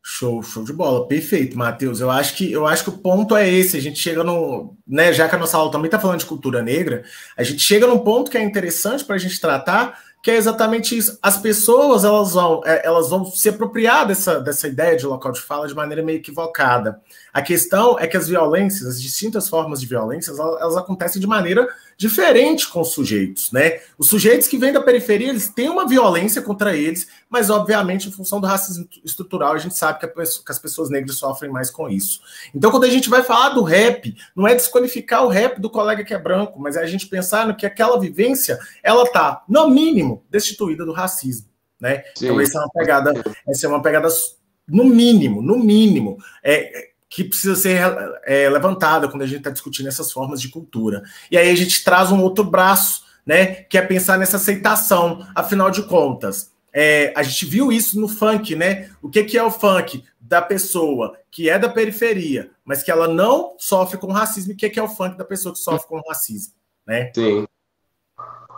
Show, show de bola, perfeito, Matheus. Eu acho que eu acho que o ponto é esse. A gente chega no, né? Já que a nossa aula também está falando de cultura negra, a gente chega num ponto que é interessante para a gente tratar, que é exatamente isso. As pessoas elas vão, é, elas vão se apropriar dessa, dessa ideia de local de fala de maneira meio equivocada. A questão é que as violências, as distintas formas de violência, elas, elas acontecem de maneira diferente com os sujeitos, né? Os sujeitos que vêm da periferia, eles têm uma violência contra eles, mas obviamente em função do racismo estrutural, a gente sabe que, a, que as pessoas negras sofrem mais com isso. Então, quando a gente vai falar do rap, não é desqualificar o rap do colega que é branco, mas é a gente pensar no que aquela vivência, ela tá, no mínimo, destituída do racismo, né? Sim. Então, essa é uma pegada, essa é uma pegada no mínimo, no mínimo. É, que precisa ser é, levantada quando a gente está discutindo essas formas de cultura. E aí a gente traz um outro braço, né, que é pensar nessa aceitação, afinal de contas. É, a gente viu isso no funk, né? O que, que é o funk? Da pessoa que é da periferia, mas que ela não sofre com racismo. E o que, que é o funk da pessoa que sofre com racismo, né? Sim.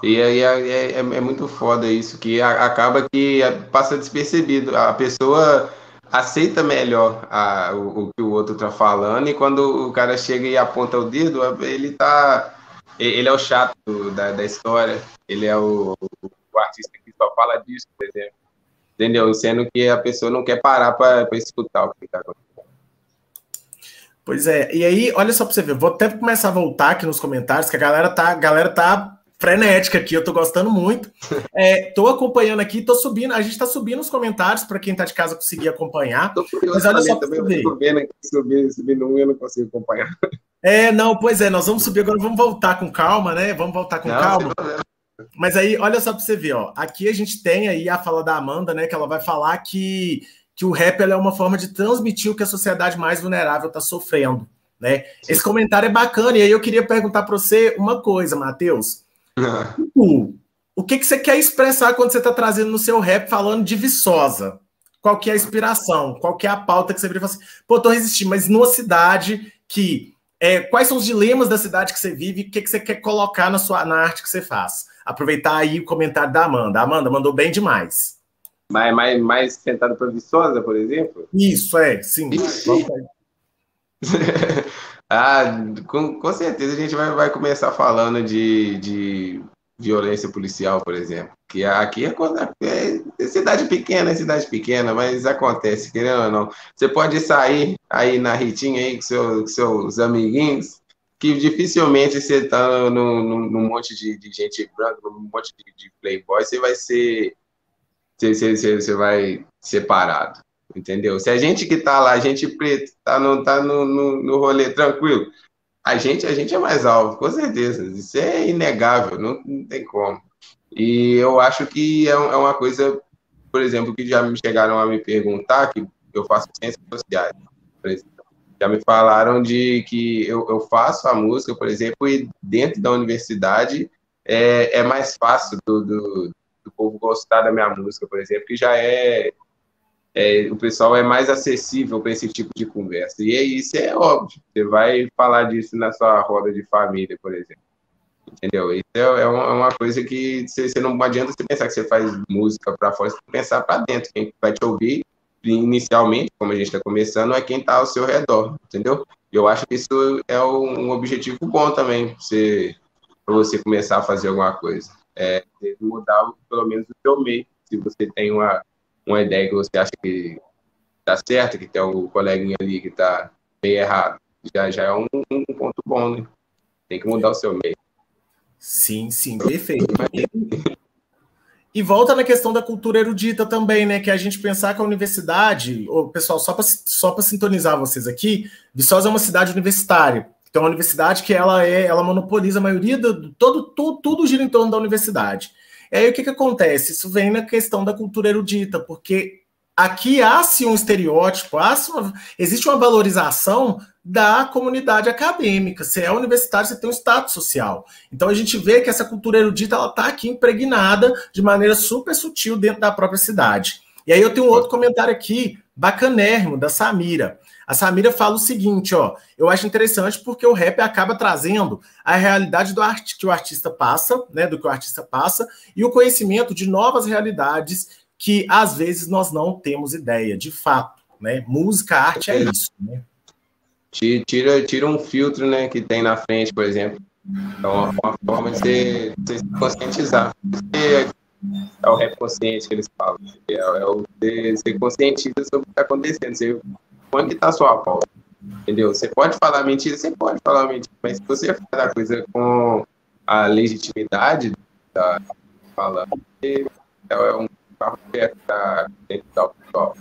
E aí é, é, é, é muito foda isso, que acaba que passa despercebido. A pessoa aceita melhor a, o, o, que o outro tá falando, e quando o cara chega e aponta o dedo, ele tá. Ele é o chato da, da história, ele é o, o artista que só fala disso, por exemplo. Entendeu? Sendo que a pessoa não quer parar para escutar o que está acontecendo. Pois é, e aí, olha só para você ver, vou até começar a voltar aqui nos comentários, que a galera tá, a galera tá frenética aqui, eu tô gostando muito. É, tô acompanhando aqui, tô subindo, a gente tá subindo os comentários para quem tá de casa conseguir acompanhar. Tô mas olha só também, tô vendo aqui subindo, subindo um, eu não consigo acompanhar. É, não, pois é, nós vamos subir agora, vamos voltar com calma, né? Vamos voltar com não, calma. Mas aí, olha só para você ver, ó. Aqui a gente tem aí a fala da Amanda, né? Que ela vai falar que, que o rap é uma forma de transmitir o que a sociedade mais vulnerável está sofrendo, né? Sim. Esse comentário é bacana, e aí eu queria perguntar para você uma coisa, Matheus. Tipo, o que, que você quer expressar quando você está trazendo no seu rap falando de Viçosa? Qual que é a inspiração? Qual que é a pauta que você vira e fala assim, pô, tô resistindo, mas numa cidade que. É, quais são os dilemas da cidade que você vive? O que, que você quer colocar na sua na arte que você faz? Aproveitar aí o comentário da Amanda. A Amanda mandou bem demais. Mais, mais, mais sentado para Viçosa, por exemplo? Isso, é, sim. Ah, com, com certeza a gente vai, vai começar falando de, de violência policial, por exemplo. Que aqui é, é, é, cidade pequena, é cidade pequena, mas acontece, querendo ou não. Você pode sair aí na Ritinha aí com, seu, com seus amiguinhos, que dificilmente você tá num, num monte de, de, gente branca, num monte de, de playboy, você vai ser. Você, você, você vai separado entendeu? Se a gente que tá lá, a gente preto, tá no, tá no, no, no rolê tranquilo, a gente, a gente é mais alvo, com certeza. Isso é inegável, não, não tem como. E eu acho que é, é uma coisa, por exemplo, que já me chegaram a me perguntar, que eu faço ciências sociais, por exemplo. Já me falaram de que eu, eu faço a música, por exemplo, e dentro da universidade é, é mais fácil do, do, do povo gostar da minha música, por exemplo, que já é é, o pessoal é mais acessível para esse tipo de conversa. E é isso é óbvio. Você vai falar disso na sua roda de família, por exemplo. Entendeu? Isso é, é uma coisa que você, você não adianta você pensar que você faz música para fora, você tem que pensar para dentro. Quem vai te ouvir inicialmente, como a gente está começando, é quem está ao seu redor, entendeu? Eu acho que isso é um objetivo bom também para você começar a fazer alguma coisa. É mudar pelo menos o seu meio. Se você tem uma, uma ideia que você acha que está certa, que tem um coleguinha ali que está bem errado, já, já é um, um ponto bom, né? Tem que mudar o seu meio. Sim, sim, perfeito. E volta na questão da cultura erudita também, né? Que a gente pensar que a universidade, o pessoal, só para só sintonizar vocês aqui, Viçosa é uma cidade universitária. Então, é uma universidade que ela é, ela monopoliza a maioria do todo, tudo, tudo gira em torno da universidade. E aí o que, que acontece? Isso vem na questão da cultura erudita, porque aqui há-se um estereótipo, há uma, existe uma valorização da comunidade acadêmica. Você é universitário, você tem um status social. Então a gente vê que essa cultura erudita ela está aqui impregnada de maneira super sutil dentro da própria cidade. E aí eu tenho um outro comentário aqui, bacanérrimo, da Samira. A Samira fala o seguinte, ó, eu acho interessante porque o rap acaba trazendo a realidade do art que o artista passa, né, do que o artista passa, e o conhecimento de novas realidades que às vezes nós não temos ideia, de fato, né? Música, arte é isso, né? Tira, tira um filtro né, que tem na frente, por exemplo. Então, é uma forma de você, de se conscientizar. É o rap consciente que eles falam. É, é o você, você conscientiza sobre o que está acontecendo. Você, onde está sua pauta? Entendeu? Você pode falar mentira, você pode falar mentira, mas se você faz a coisa com a legitimidade da fala, é, é um carro dentro da pessoal.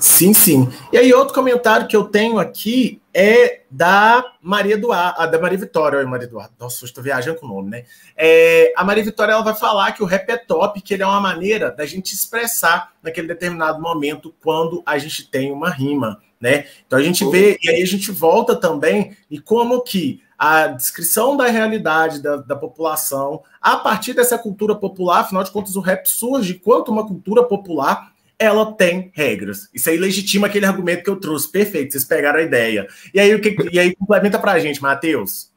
Sim, sim. E aí, outro comentário que eu tenho aqui é da Maria Eduardo, ah, da Maria Vitória. Oi, Maria Eduardo. Nossa, estou viajando com o nome, né? É, a Maria Vitória ela vai falar que o rap é top, que ele é uma maneira da gente expressar naquele determinado momento quando a gente tem uma rima, né? Então a gente vê, e aí a gente volta também, e como que a descrição da realidade da, da população, a partir dessa cultura popular, afinal de contas, o rap surge quanto uma cultura popular ela tem regras. Isso aí legitima aquele argumento que eu trouxe. Perfeito, vocês pegaram a ideia. E aí, o que, e aí complementa pra gente, Matheus.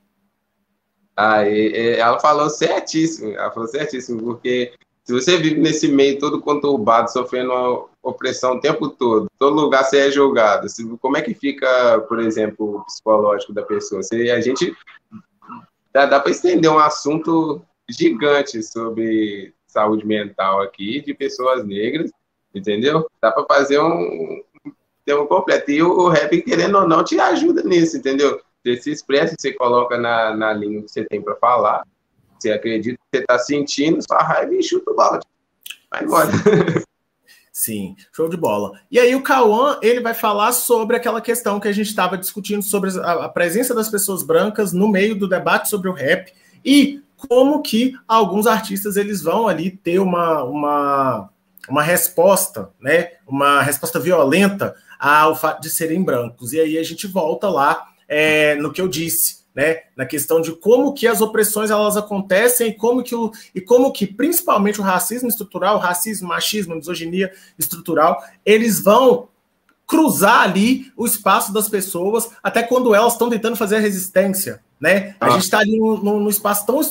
Ah, e, e, ela falou certíssimo, ela falou certíssimo, porque se você vive nesse meio todo conturbado, sofrendo opressão o tempo todo, todo lugar você é julgado, como é que fica, por exemplo, o psicológico da pessoa? Se a gente dá, dá para estender um assunto gigante sobre saúde mental aqui de pessoas negras entendeu? Dá para fazer um, um completo. E o, o rap, querendo ou não, te ajuda nisso, entendeu? Você se expressa, você coloca na, na língua que você tem para falar, você acredita que você está sentindo sua raiva e chuta o balde. Vai embora. Sim, show de bola. E aí o Cauã, ele vai falar sobre aquela questão que a gente estava discutindo sobre a, a presença das pessoas brancas no meio do debate sobre o rap e como que alguns artistas eles vão ali ter uma, uma uma resposta, né, uma resposta violenta ao fato de serem brancos. E aí a gente volta lá é, no que eu disse, né, na questão de como que as opressões elas acontecem e como que o, e como que principalmente o racismo estrutural, o racismo, machismo, misoginia estrutural, eles vão cruzar ali o espaço das pessoas até quando elas estão tentando fazer a resistência, né? A ah. gente está ali num, num, espaço tão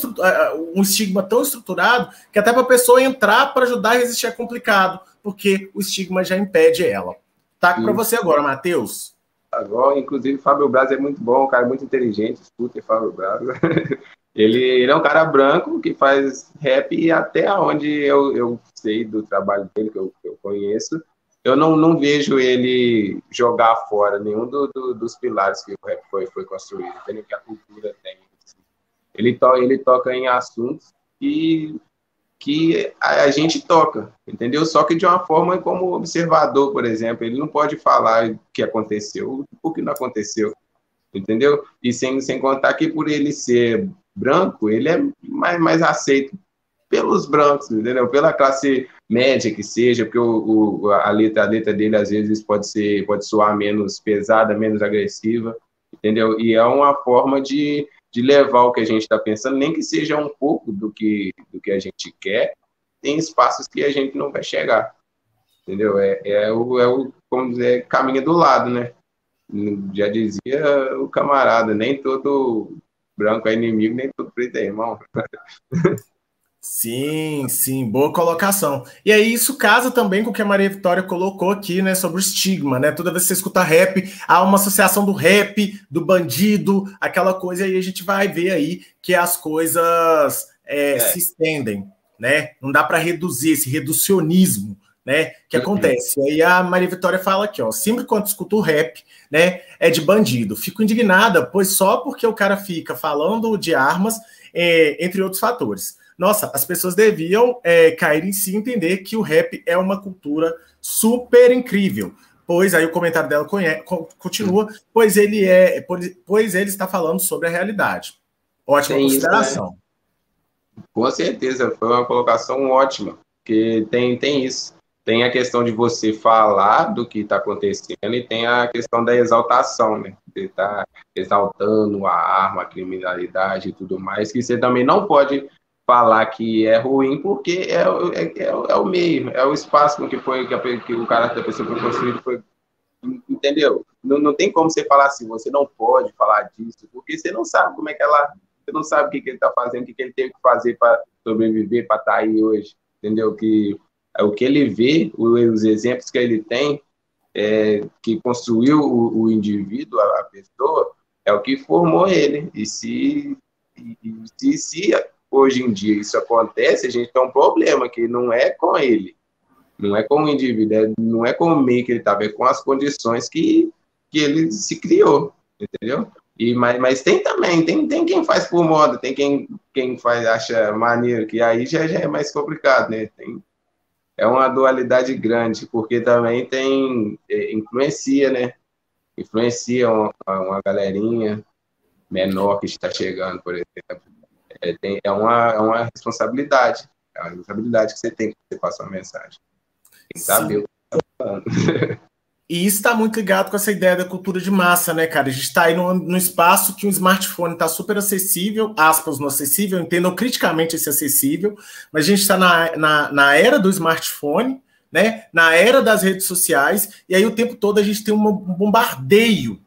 um estigma tão estruturado que até para a pessoa entrar para ajudar a resistir é complicado, porque o estigma já impede ela. Tá para você agora, Matheus. Agora, inclusive, Fábio Braz é muito bom, um cara muito inteligente, escuta Fábio Braz. ele, ele, é um cara branco que faz rap e até onde eu, eu sei do trabalho dele, que eu, que eu conheço, eu não, não vejo ele jogar fora nenhum do, do, dos pilares que o rap foi, foi construído, entendeu? Que a cultura tem. Ele, to, ele toca em assuntos que, que a, a, gente toca, entendeu? Só que de uma forma como observador, por exemplo, ele não pode falar o que aconteceu, o que não aconteceu, entendeu? E sem, sem contar que por ele ser branco, ele é mais, mais aceito pelos brancos, entendeu? Pela classe média que seja, porque o, o, a, letra, a letra dele às vezes pode ser pode soar menos pesada, menos agressiva, entendeu? E é uma forma de, de levar o que a gente está pensando, nem que seja um pouco do que, do que a gente quer, tem espaços que a gente não vai chegar. entendeu? É, é, o, é o, como dizer, caminho do lado, né? Já dizia o camarada, nem todo branco é inimigo, nem todo preto é irmão. Sim, sim, boa colocação. E aí isso casa também com o que a Maria Vitória colocou aqui, né, sobre o estigma, né? Toda vez que você escuta rap, há uma associação do rap, do bandido, aquela coisa, e aí a gente vai ver aí que as coisas é, é. se estendem, né? Não dá para reduzir esse reducionismo, né? Que uhum. acontece. E aí a Maria Vitória fala aqui, ó, sempre quando escuto rap, né, é de bandido. Fico indignada, pois só porque o cara fica falando de armas, é, entre outros fatores nossa, as pessoas deviam é, cair em si e entender que o rap é uma cultura super incrível. Pois aí o comentário dela continua, pois ele é, pois ele está falando sobre a realidade. Ótima tem consideração. Isso, né? Com certeza, foi uma colocação ótima, porque tem, tem isso. Tem a questão de você falar do que está acontecendo e tem a questão da exaltação, né? Você está exaltando a arma, a criminalidade e tudo mais, que você também não pode falar que é ruim, porque é, é, é, é o meio, é o espaço que foi que, a, que o caráter da pessoa foi construído, foi, entendeu? Não, não tem como você falar assim, você não pode falar disso, porque você não sabe como é que ela, você não sabe o que, que ele está fazendo, o que, que ele teve que fazer para sobreviver, para estar tá aí hoje, entendeu? Que o que ele vê, os exemplos que ele tem, é, que construiu o, o indivíduo, a, a, pessoa, é o que formou ele. E se, e, e se hoje em dia isso acontece, a gente tem um problema que não é com ele, não é com o indivíduo, é, não é com o meio que ele está, é com as condições que, que ele se criou, entendeu? E, mas, mas tem também, tem, tem quem faz por moda, tem quem, quem faz, acha maneiro, que aí já, já é mais complicado, né? Tem, é uma dualidade grande, porque também tem, é, influencia, né? Influencia uma, uma galerinha menor que está chegando, por exemplo é, tem, é, uma, é uma responsabilidade. É uma responsabilidade que você tem que você passa uma mensagem. Tem que saber o que está falando. E isso está muito ligado com essa ideia da cultura de massa, né, cara? A gente está aí num, num, espaço que o smartphone está super acessível, aspas no acessível, entendam criticamente esse acessível, mas a gente está na, na, na, era do smartphone, né? Na era das redes sociais, e aí o tempo todo a gente tem um bombardeio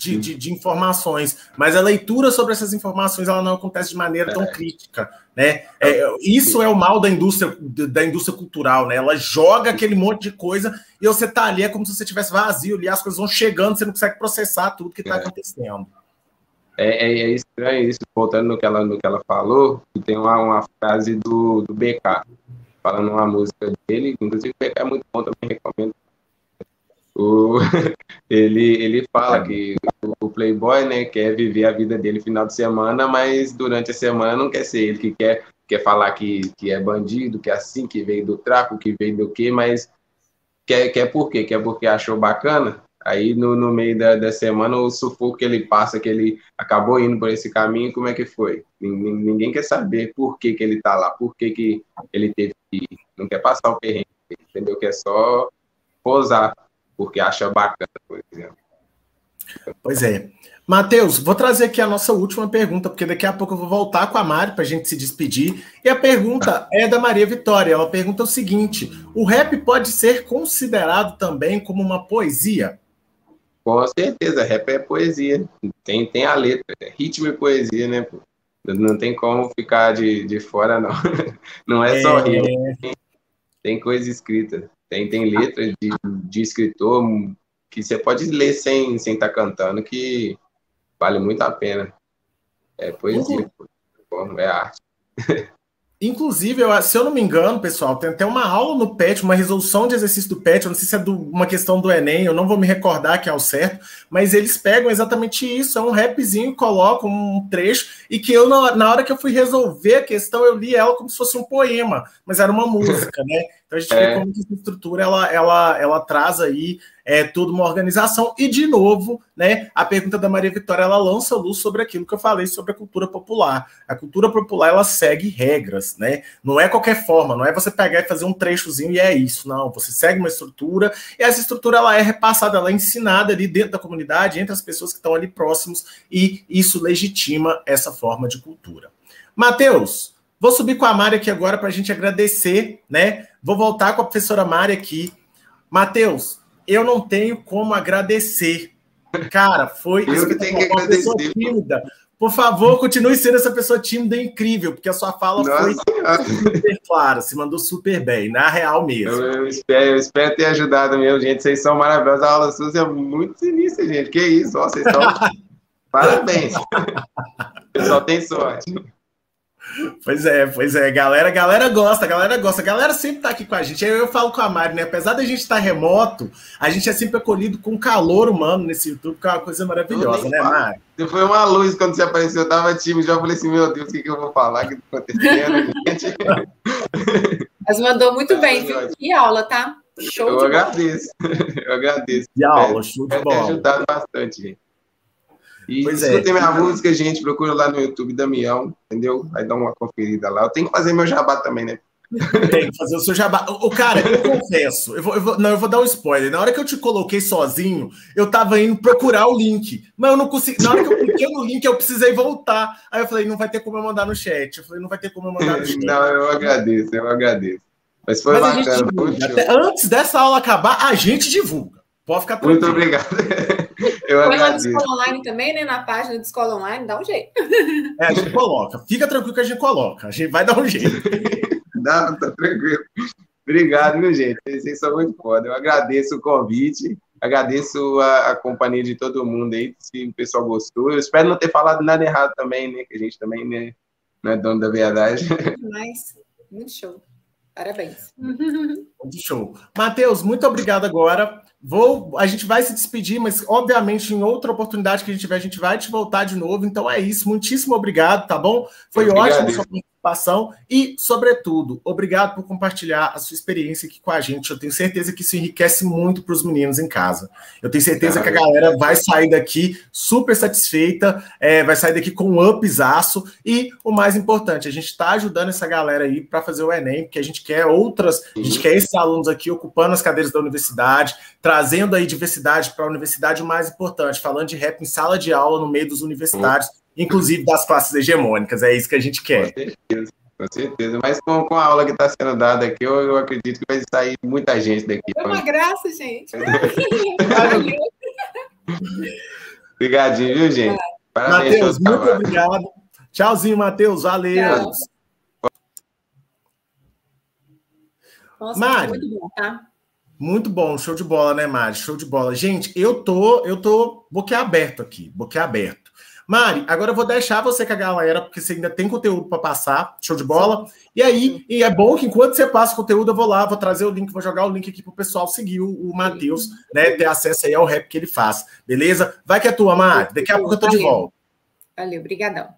de, de, de, informações, mas a leitura sobre essas informações ela não acontece de maneira tão é. crítica, né? É, isso é o mal da indústria da indústria cultural, né? Ela joga aquele monte de coisa e você tá ali é como se você tivesse vazio ali, as coisas vão chegando, você não consegue processar tudo que está é. acontecendo. É, é, é, estranho isso, voltando no que ela, no que ela falou, tem uma, uma frase do, do BK, falando uma música dele, inclusive o BK é muito bom, também recomendo o, ele, ele fala que o playboy né, quer viver a vida dele final de semana, mas durante a semana não quer ser ele que quer, quer falar que, que é bandido, que é assim, que veio do tráfico, que veio do quê, mas quer, quer por quê? Quer porque achou bacana? Aí no, no meio da, da semana o sufoco que ele passa, que ele acabou indo por esse caminho, como é que foi? Ninguém, ninguém quer saber por que, que ele tá lá, por que, que ele teve que ir. Não quer passar o perrengue, entendeu? Quer só posar porque acha bacana, por exemplo. Pois é. Matheus, vou trazer aqui a nossa última pergunta, porque daqui a pouco eu vou voltar com a Mari para a gente se despedir. E a pergunta é da Maria Vitória. Ela pergunta o seguinte: o rap pode ser considerado também como uma poesia? Com certeza, rap é poesia. Tem, tem a letra, é ritmo e poesia, né? Não tem como ficar de, de fora, não. Não é, é... só ritmo, tem, tem coisa escrita. Tem, tem letras de, de escritor que você pode ler sem estar sem tá cantando, que vale muito a pena. É poesia, é arte. Inclusive, eu, se eu não me engano, pessoal, tem até uma aula no PET, uma resolução de exercício do PET, eu não sei se é do, uma questão do Enem, eu não vou me recordar que é o certo, mas eles pegam exatamente isso, é um rapzinho, colocam um trecho, e que eu, na, na hora que eu fui resolver a questão, eu li ela como se fosse um poema, mas era uma música, né? Então a gente é. vê como que essa estrutura ela, ela, ela traz aí é, toda uma organização. E, de novo, né, a pergunta da Maria Vitória ela lança luz sobre aquilo que eu falei sobre a cultura popular. A cultura popular ela segue regras, né? Não é qualquer forma, não é você pegar e fazer um trechozinho e é isso, não. Você segue uma estrutura e essa estrutura ela é repassada, ela é ensinada ali dentro da comunidade, entre as pessoas que estão ali próximos, e isso legitima essa forma de cultura. Matheus, Vou subir com a Mari aqui agora para a gente agradecer, né? Vou voltar com a professora Mari aqui. Matheus, eu não tenho como agradecer. Cara, foi eu que tenho que agradecer. tímida. Por favor, continue sendo essa pessoa tímida e incrível, porque a sua fala Nossa. foi super clara, se mandou super bem, na real mesmo. Eu, eu, espero, eu espero ter ajudado mesmo, gente. Vocês são maravilhosos. A aula sua é muito sinistra, gente. Que isso, ó, vocês estão. Parabéns. O pessoal tem sorte. Pois é, pois é, galera, galera gosta, galera gosta, a galera sempre tá aqui com a gente. Eu, eu falo com a Mari, né? Apesar da gente estar tá remoto, a gente é sempre acolhido com calor humano nesse YouTube, que é uma coisa maravilhosa, né, Mari? Você foi uma luz quando você apareceu, eu tava tímido, já falei assim, meu Deus, o que, que eu vou falar? O que tá acontecendo, gente? Mas mandou muito bem, viu? Que aula, tá? Show eu agradeço, eu agradeço. Que aula, show de bola. Tem ajudado bastante, gente. E pois escutem é. minha música, gente, procura lá no YouTube Damião, entendeu? Vai dar uma conferida lá. Eu tenho que fazer meu jabá também, né? Tem que fazer o seu jabá. O cara, eu confesso, eu vou, eu vou, não, eu vou dar um spoiler. Na hora que eu te coloquei sozinho, eu tava indo procurar o link, mas eu não consegui. Na hora que eu cliquei no link, eu precisei voltar. Aí eu falei, não vai ter como eu mandar no chat. Eu falei, não vai ter como eu mandar no chat. não, eu agradeço, eu agradeço. Mas foi mas bacana. Até, antes dessa aula acabar, a gente divulga. Pode ficar tranquilo. Muito obrigado. Eu Põe lá no Escola Online também, né? Na página do Escola Online, dá um jeito. É, a gente coloca. Fica tranquilo que a gente coloca. A gente vai dar um jeito. Dá, tá tranquilo. Obrigado, meu gente. Vocês são muito foda. Eu agradeço o convite, agradeço a, a, companhia de todo mundo aí, se o pessoal gostou. Eu espero não ter falado nada errado também, né? Que a gente também né, não é dono da verdade. Mas, muito show. Parabéns. Muito show. Matheus, muito obrigado agora. Vou, a gente vai se despedir, mas obviamente em outra oportunidade que a gente tiver, a gente vai te voltar de novo. Então é isso. Muitíssimo obrigado, tá bom? Foi ótimo sua participação e, sobretudo, obrigado por compartilhar a sua experiência aqui com a gente. Eu tenho certeza que isso enriquece muito para os meninos em casa. Eu tenho certeza que a galera vai sair daqui super satisfeita, é, vai sair daqui com um upzaço e o mais importante, a gente está ajudando essa galera aí para fazer o Enem, porque a gente quer outras, a gente quer esses alunos aqui ocupando as cadeiras da universidade, trazendo aí diversidade para a universidade, o mais importante, falando de rap em sala de aula no meio dos universitários, inclusive das classes hegemônicas. É isso que a gente quer. Com certeza, com certeza. Mas com, com a aula que está sendo dada aqui, eu, eu, acredito que vai sair muita gente daqui. É uma graça, gente. Obrigadinho, viu, gente? Parabéns, Matheus, muito obrigado. Tchauzinho, Matheus. Valeu. Tchau. Nossa, Mari, muito bom, tá? Muito bom, show de bola, né, Mari? Show de bola. Gente, eu tô, eu tô boquiaberto aqui, boquiaberto. Mari, agora eu vou deixar você com a galera, porque você ainda tem conteúdo para passar, show de bola. E aí, e é bom que enquanto você passa o conteúdo, eu vou lá, vou trazer o link, vou jogar o link aqui pro pessoal seguir o, o Matheus, né? Ter acesso aí ao rap que ele faz. Beleza? Vai que é tua, Mari. Daqui a pouco eu tô de volta. Valeu, brigadão.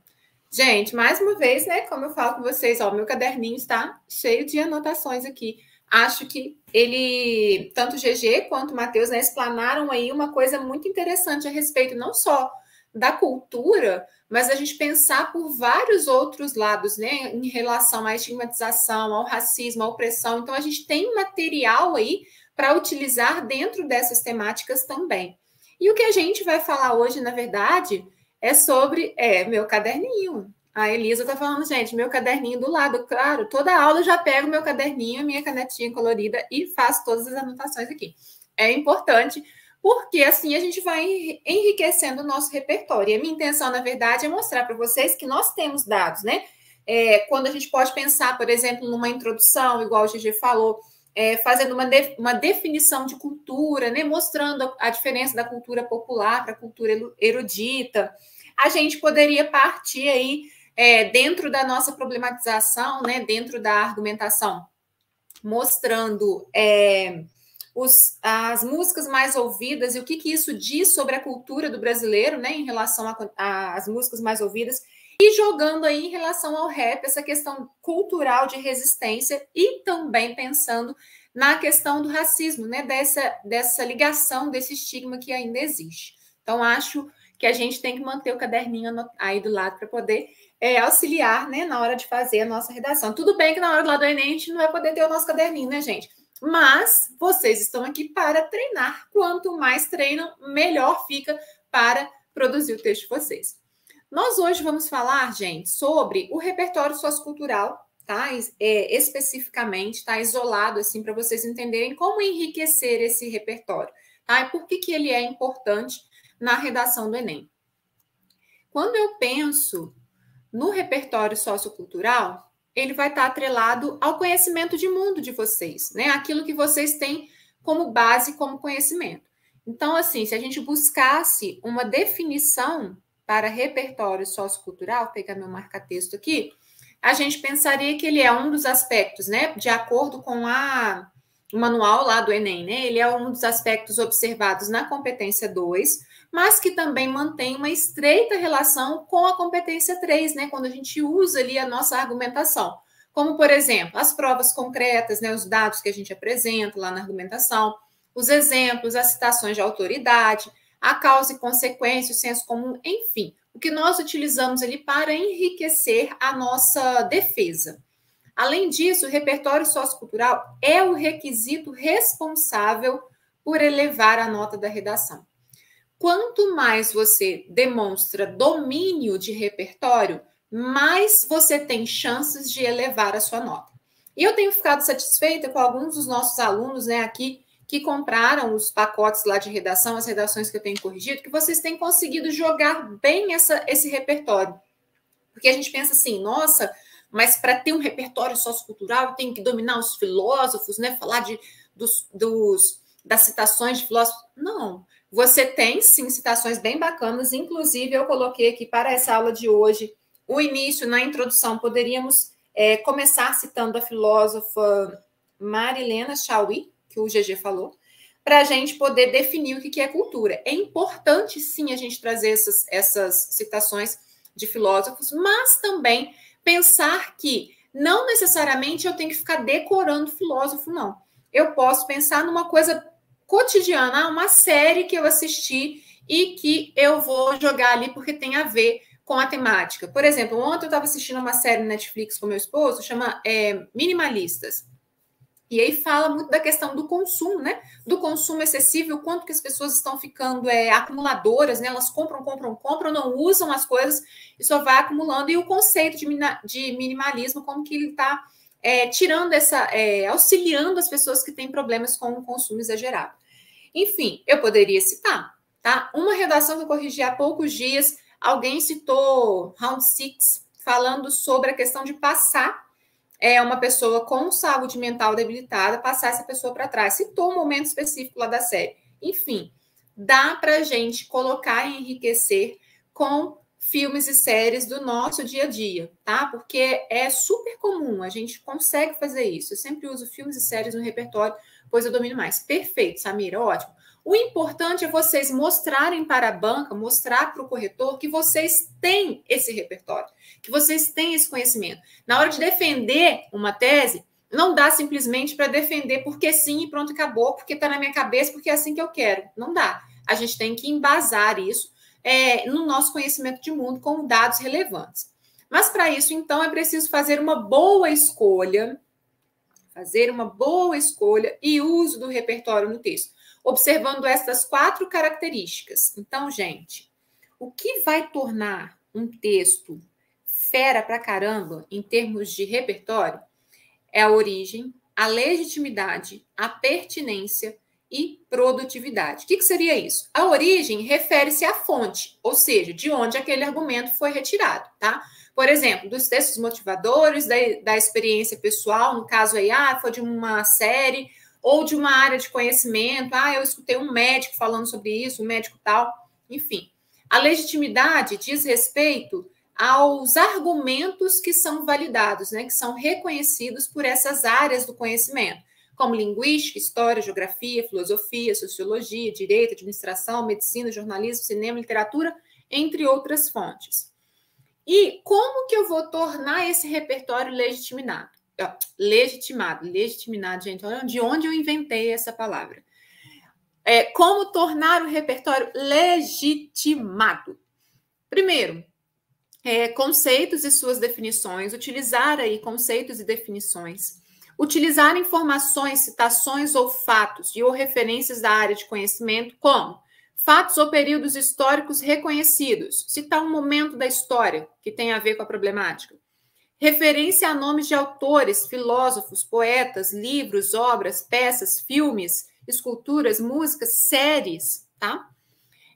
Gente, mais uma vez, né? Como eu falo com vocês, ó, meu caderninho está cheio de anotações aqui acho que ele, tanto o GG quanto o Matheus, né, explanaram aí uma coisa muito interessante a respeito não só da cultura, mas a gente pensar por vários outros lados, né, em relação à estigmatização, ao racismo, à opressão. Então, a gente tem material aí para utilizar dentro dessas temáticas também. E o que a gente vai falar hoje, na verdade, é sobre é, meu caderninho. A Elisa está falando, gente, meu caderninho do lado, claro, toda aula eu já pego meu caderninho, minha canetinha colorida e faço todas as anotações aqui. É importante, porque assim a gente vai enriquecendo o nosso repertório. E a minha intenção, na verdade, é mostrar para vocês que nós temos dados, né? É, quando a gente pode pensar, por exemplo, numa introdução, igual o GG falou, é, fazendo uma, de, uma definição de cultura, né? Mostrando a diferença da cultura popular para a cultura erudita. A gente poderia partir aí é, dentro da nossa problematização, né, dentro da argumentação, mostrando é, os, as músicas mais ouvidas e o que, que isso diz sobre a cultura do brasileiro, né, em relação às músicas mais ouvidas, e jogando aí em relação ao rap essa questão cultural de resistência e também pensando na questão do racismo, né, dessa, dessa ligação, desse estigma que ainda existe. Então, acho que a gente tem que manter o caderninho aí do lado para poder é, auxiliar né, na hora de fazer a nossa redação. Tudo bem que na hora do Enem a gente não vai poder ter o nosso caderninho, né, gente? Mas vocês estão aqui para treinar. Quanto mais treinam, melhor fica para produzir o texto de vocês. Nós hoje vamos falar, gente, sobre o repertório sociocultural tá? É, especificamente, tá isolado assim para vocês entenderem como enriquecer esse repertório, tá? E por que, que ele é importante na redação do Enem. Quando eu penso no repertório sociocultural, ele vai estar atrelado ao conhecimento de mundo de vocês, né? Aquilo que vocês têm como base, como conhecimento. Então, assim, se a gente buscasse uma definição para repertório sociocultural, vou pegar meu marca-texto aqui, a gente pensaria que ele é um dos aspectos, né? De acordo com a, o manual lá do Enem, né? Ele é um dos aspectos observados na competência 2, mas que também mantém uma estreita relação com a competência 3, né? Quando a gente usa ali a nossa argumentação. Como, por exemplo, as provas concretas, né? Os dados que a gente apresenta lá na argumentação, os exemplos, as citações de autoridade, a causa e consequência, o senso comum, enfim, o que nós utilizamos ali para enriquecer a nossa defesa. Além disso, o repertório sociocultural é o requisito responsável por elevar a nota da redação quanto mais você demonstra domínio de repertório, mais você tem chances de elevar a sua nota. E eu tenho ficado satisfeita com alguns dos nossos alunos, né, aqui que compraram os pacotes lá de redação, as redações que eu tenho corrigido, que vocês têm conseguido jogar bem essa, esse repertório. Porque a gente pensa assim, nossa, mas para ter um repertório sociocultural tem que dominar os filósofos, né? Falar de, dos, dos, das citações de filósofos. Não. Você tem sim citações bem bacanas, inclusive eu coloquei aqui para essa aula de hoje o início, na introdução, poderíamos é, começar citando a filósofa Marilena Chauí, que o GG falou, para a gente poder definir o que é cultura. É importante, sim, a gente trazer essas, essas citações de filósofos, mas também pensar que não necessariamente eu tenho que ficar decorando filósofo, não. Eu posso pensar numa coisa cotidiana, uma série que eu assisti e que eu vou jogar ali porque tem a ver com a temática. Por exemplo, ontem eu estava assistindo uma série Netflix com meu esposo, chama é, Minimalistas. E aí fala muito da questão do consumo, né? Do consumo excessivo, quanto que as pessoas estão ficando é, acumuladoras, né? Elas compram, compram, compram, não usam as coisas e só vai acumulando. E o conceito de, de minimalismo, como que ele está é, tirando essa, é, auxiliando as pessoas que têm problemas com o consumo exagerado. Enfim, eu poderia citar, tá? Uma redação que eu corrigi há poucos dias, alguém citou Round Six, falando sobre a questão de passar é, uma pessoa com saúde mental debilitada, passar essa pessoa para trás. Citou um momento específico lá da série. Enfim, dá para a gente colocar e enriquecer com filmes e séries do nosso dia a dia, tá? Porque é super comum, a gente consegue fazer isso. Eu sempre uso filmes e séries no repertório pois eu domino mais. Perfeito, Samira, ótimo. O importante é vocês mostrarem para a banca, mostrar para o corretor que vocês têm esse repertório, que vocês têm esse conhecimento. Na hora de defender uma tese, não dá simplesmente para defender porque sim e pronto, acabou, porque está na minha cabeça, porque é assim que eu quero. Não dá. A gente tem que embasar isso é, no nosso conhecimento de mundo com dados relevantes. Mas para isso, então, é preciso fazer uma boa escolha fazer uma boa escolha e uso do repertório no texto, observando estas quatro características. Então, gente, o que vai tornar um texto fera pra caramba em termos de repertório é a origem, a legitimidade, a pertinência e produtividade. O que, que seria isso? A origem refere-se à fonte, ou seja, de onde aquele argumento foi retirado, tá? Por exemplo, dos textos motivadores, da, da experiência pessoal, no caso aí, ah, foi de uma série ou de uma área de conhecimento, ah, eu escutei um médico falando sobre isso, um médico tal, enfim. A legitimidade diz respeito aos argumentos que são validados, né, que são reconhecidos por essas áreas do conhecimento, como linguística, história, geografia, filosofia, sociologia, direito, administração, medicina, jornalismo, cinema, literatura, entre outras fontes. E como que eu vou tornar esse repertório legitimado? Legitimado, legitimado, gente. Olha de onde eu inventei essa palavra. É, como tornar o repertório legitimado? Primeiro, é, conceitos e suas definições, utilizar aí conceitos e definições, utilizar informações, citações ou fatos e ou referências da área de conhecimento, como Fatos ou períodos históricos reconhecidos. Citar um momento da história que tem a ver com a problemática. referência a nomes de autores, filósofos, poetas, livros, obras, peças, filmes, esculturas, músicas, séries, tá?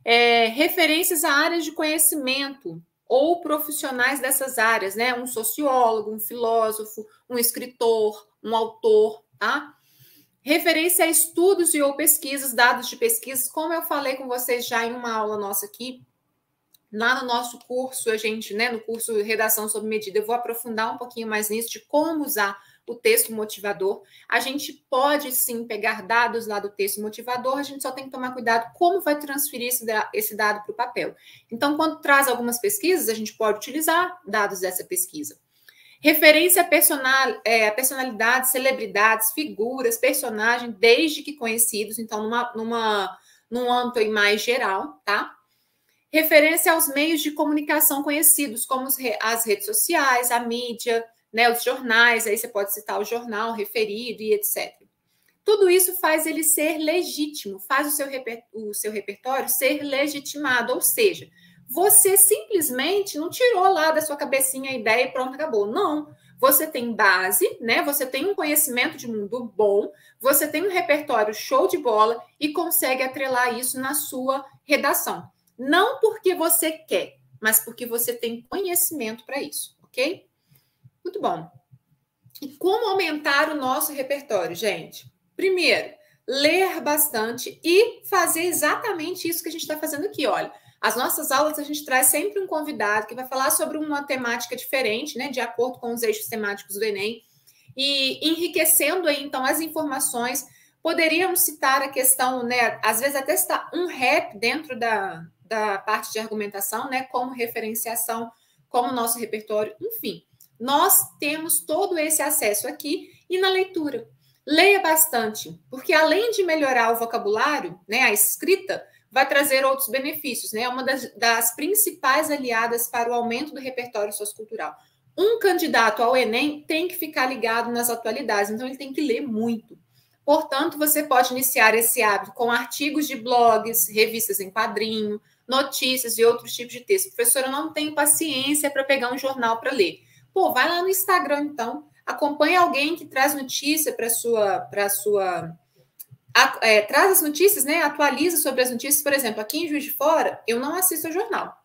É, referências a áreas de conhecimento ou profissionais dessas áreas, né? Um sociólogo, um filósofo, um escritor, um autor, tá? Referência a estudos e ou pesquisas, dados de pesquisas, como eu falei com vocês já em uma aula nossa aqui, Lá no nosso curso, a gente, né, no curso Redação sob Medida, eu vou aprofundar um pouquinho mais nisso, de como usar o texto motivador. A gente pode sim pegar dados lá do texto motivador, a gente só tem que tomar cuidado como vai transferir esse, dado para o papel. Então, quando traz algumas pesquisas, a gente pode utilizar dados dessa pesquisa. Referência a, personal, é, personalidades, celebridades, figuras, personagens, desde que conhecidos, então, numa, numa, num âmbito mais geral, tá? referência aos meios de comunicação conhecidos, como as redes sociais, a mídia, né, os jornais, aí você pode citar o jornal referido e etc. Tudo isso faz ele ser legítimo, faz o seu, reper, o seu repertório ser legitimado, ou seja, você simplesmente não tirou lá da sua cabecinha a ideia e pronto, acabou. Não. Você tem base, né? Você tem um conhecimento de mundo bom, você tem um repertório show de bola e consegue atrelar isso na sua redação. Não porque você quer, mas porque você tem conhecimento para isso, ok? Muito bom. E como aumentar o nosso repertório, gente? Primeiro, ler bastante e fazer exatamente isso que a gente está fazendo aqui. Olha, as nossas aulas a gente traz sempre um convidado que vai falar sobre uma temática diferente, né, de acordo com os eixos temáticos do Enem, e enriquecendo aí então as informações. Poderíamos citar a questão, né, às vezes até está um rap dentro da, da parte de argumentação, né, como referenciação, como nosso repertório, enfim. Nós temos todo esse acesso aqui e na leitura. Leia bastante, porque além de melhorar o vocabulário, né, a escrita, vai trazer outros benefícios, né? É uma das, das principais aliadas para o aumento do repertório sociocultural. Um candidato ao Enem tem que ficar ligado nas atualidades, então ele tem que ler muito. Portanto, você pode iniciar esse hábito com artigos de blogs, revistas em quadrinho, notícias e outros tipos de texto. Professora, eu não tenho paciência para pegar um jornal para ler. Pô, vai lá no Instagram, então. Acompanhe alguém que traz notícia para sua. Pra sua é, traz as notícias, né? Atualiza sobre as notícias. Por exemplo, aqui em Juiz de Fora, eu não assisto ao jornal.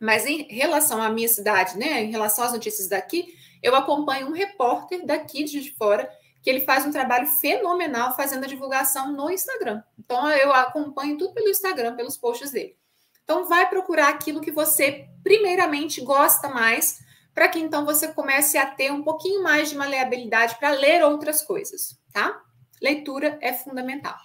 Mas em relação à minha cidade, né? Em relação às notícias daqui, eu acompanho um repórter daqui de Juiz de Fora que ele faz um trabalho fenomenal fazendo a divulgação no Instagram. Então eu acompanho tudo pelo Instagram, pelos posts dele. Então, vai procurar aquilo que você, primeiramente, gosta mais, para que então você comece a ter um pouquinho mais de maleabilidade para ler outras coisas, tá? Leitura é fundamental.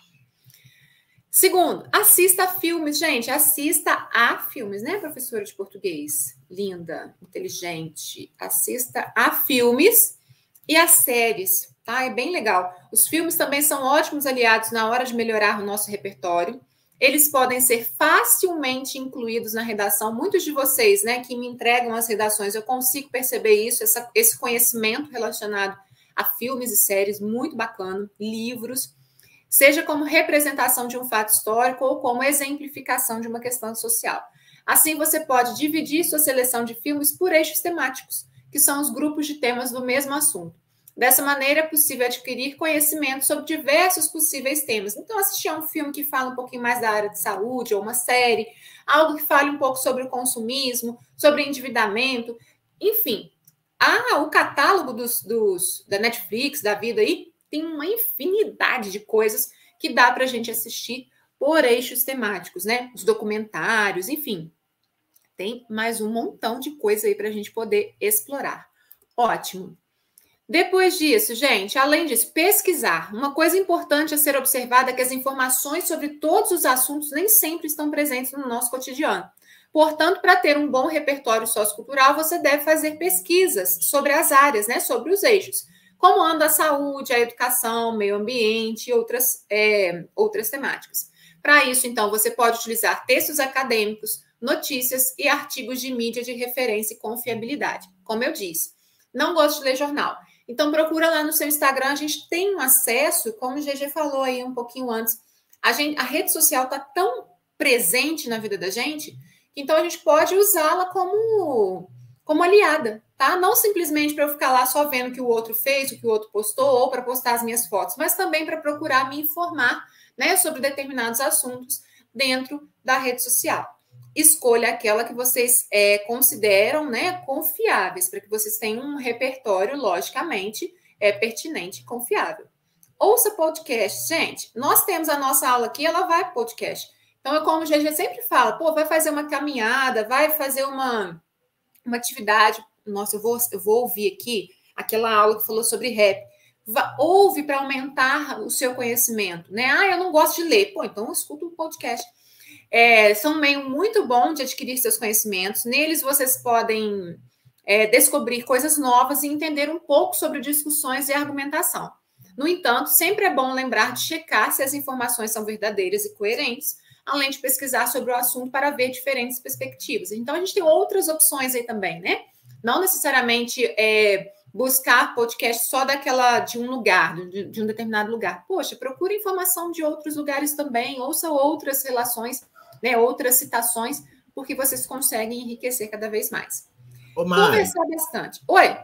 Segundo, assista a filmes, gente. Assista a filmes, né, professora de português? Linda, inteligente. Assista a filmes e a séries, tá? É bem legal. Os filmes também são ótimos aliados na hora de melhorar o nosso repertório. Eles podem ser facilmente incluídos na redação. Muitos de vocês, né, que me entregam as redações, eu consigo perceber isso, essa, esse conhecimento relacionado a filmes e séries, muito bacana, livros, seja como representação de um fato histórico ou como exemplificação de uma questão social. Assim, você pode dividir sua seleção de filmes por eixos temáticos, que são os grupos de temas do mesmo assunto. Dessa maneira, é possível adquirir conhecimento sobre diversos possíveis temas. Então, assistir a um filme que fala um pouquinho mais da área de saúde, ou uma série, algo que fale um pouco sobre o consumismo, sobre endividamento, enfim. Ah, o catálogo dos, dos, da Netflix, da vida aí, tem uma infinidade de coisas que dá para a gente assistir por eixos temáticos, né? Os documentários, enfim. Tem mais um montão de coisa aí para a gente poder explorar. Ótimo. Depois disso, gente, além disso, pesquisar. Uma coisa importante a ser observada é que as informações sobre todos os assuntos nem sempre estão presentes no nosso cotidiano. Portanto, para ter um bom repertório sociocultural, você deve fazer pesquisas sobre as áreas, né, sobre os eixos, como anda a saúde, a educação, meio ambiente e outras, é, outras temáticas. Para isso, então, você pode utilizar textos acadêmicos, notícias e artigos de mídia de referência e confiabilidade. Como eu disse, não gosto de ler jornal. Então, procura lá no seu Instagram, a gente tem um acesso, como o GG falou aí um pouquinho antes, a, gente, a rede social está tão presente na vida da gente, então a gente pode usá-la como como aliada, tá? Não simplesmente para eu ficar lá só vendo o que o outro fez, o que o outro postou, ou para postar as minhas fotos, mas também para procurar me informar né, sobre determinados assuntos dentro da rede social. Escolha aquela que vocês é, consideram né, confiáveis, para que vocês tenham um repertório, logicamente, é, pertinente e confiável. Ouça podcast, gente. Nós temos a nossa aula aqui, ela vai podcast. Então, é como o GG sempre fala, pô, vai fazer uma caminhada, vai fazer uma, uma atividade. Nossa, eu vou, eu vou ouvir aqui aquela aula que falou sobre rap. ouve para aumentar o seu conhecimento, né? Ah, eu não gosto de ler. Pô, então escuta um podcast. É, são um meio muito bom de adquirir seus conhecimentos. Neles vocês podem é, descobrir coisas novas e entender um pouco sobre discussões e argumentação. No entanto, sempre é bom lembrar de checar se as informações são verdadeiras e coerentes, além de pesquisar sobre o assunto para ver diferentes perspectivas. Então, a gente tem outras opções aí também, né? Não necessariamente é, buscar podcast só daquela de um lugar, de, de um determinado lugar. Poxa, procure informação de outros lugares também, ouça outras relações, né, outras citações, porque vocês conseguem enriquecer cada vez mais. Ô, Mari, Conversar bastante. Oi.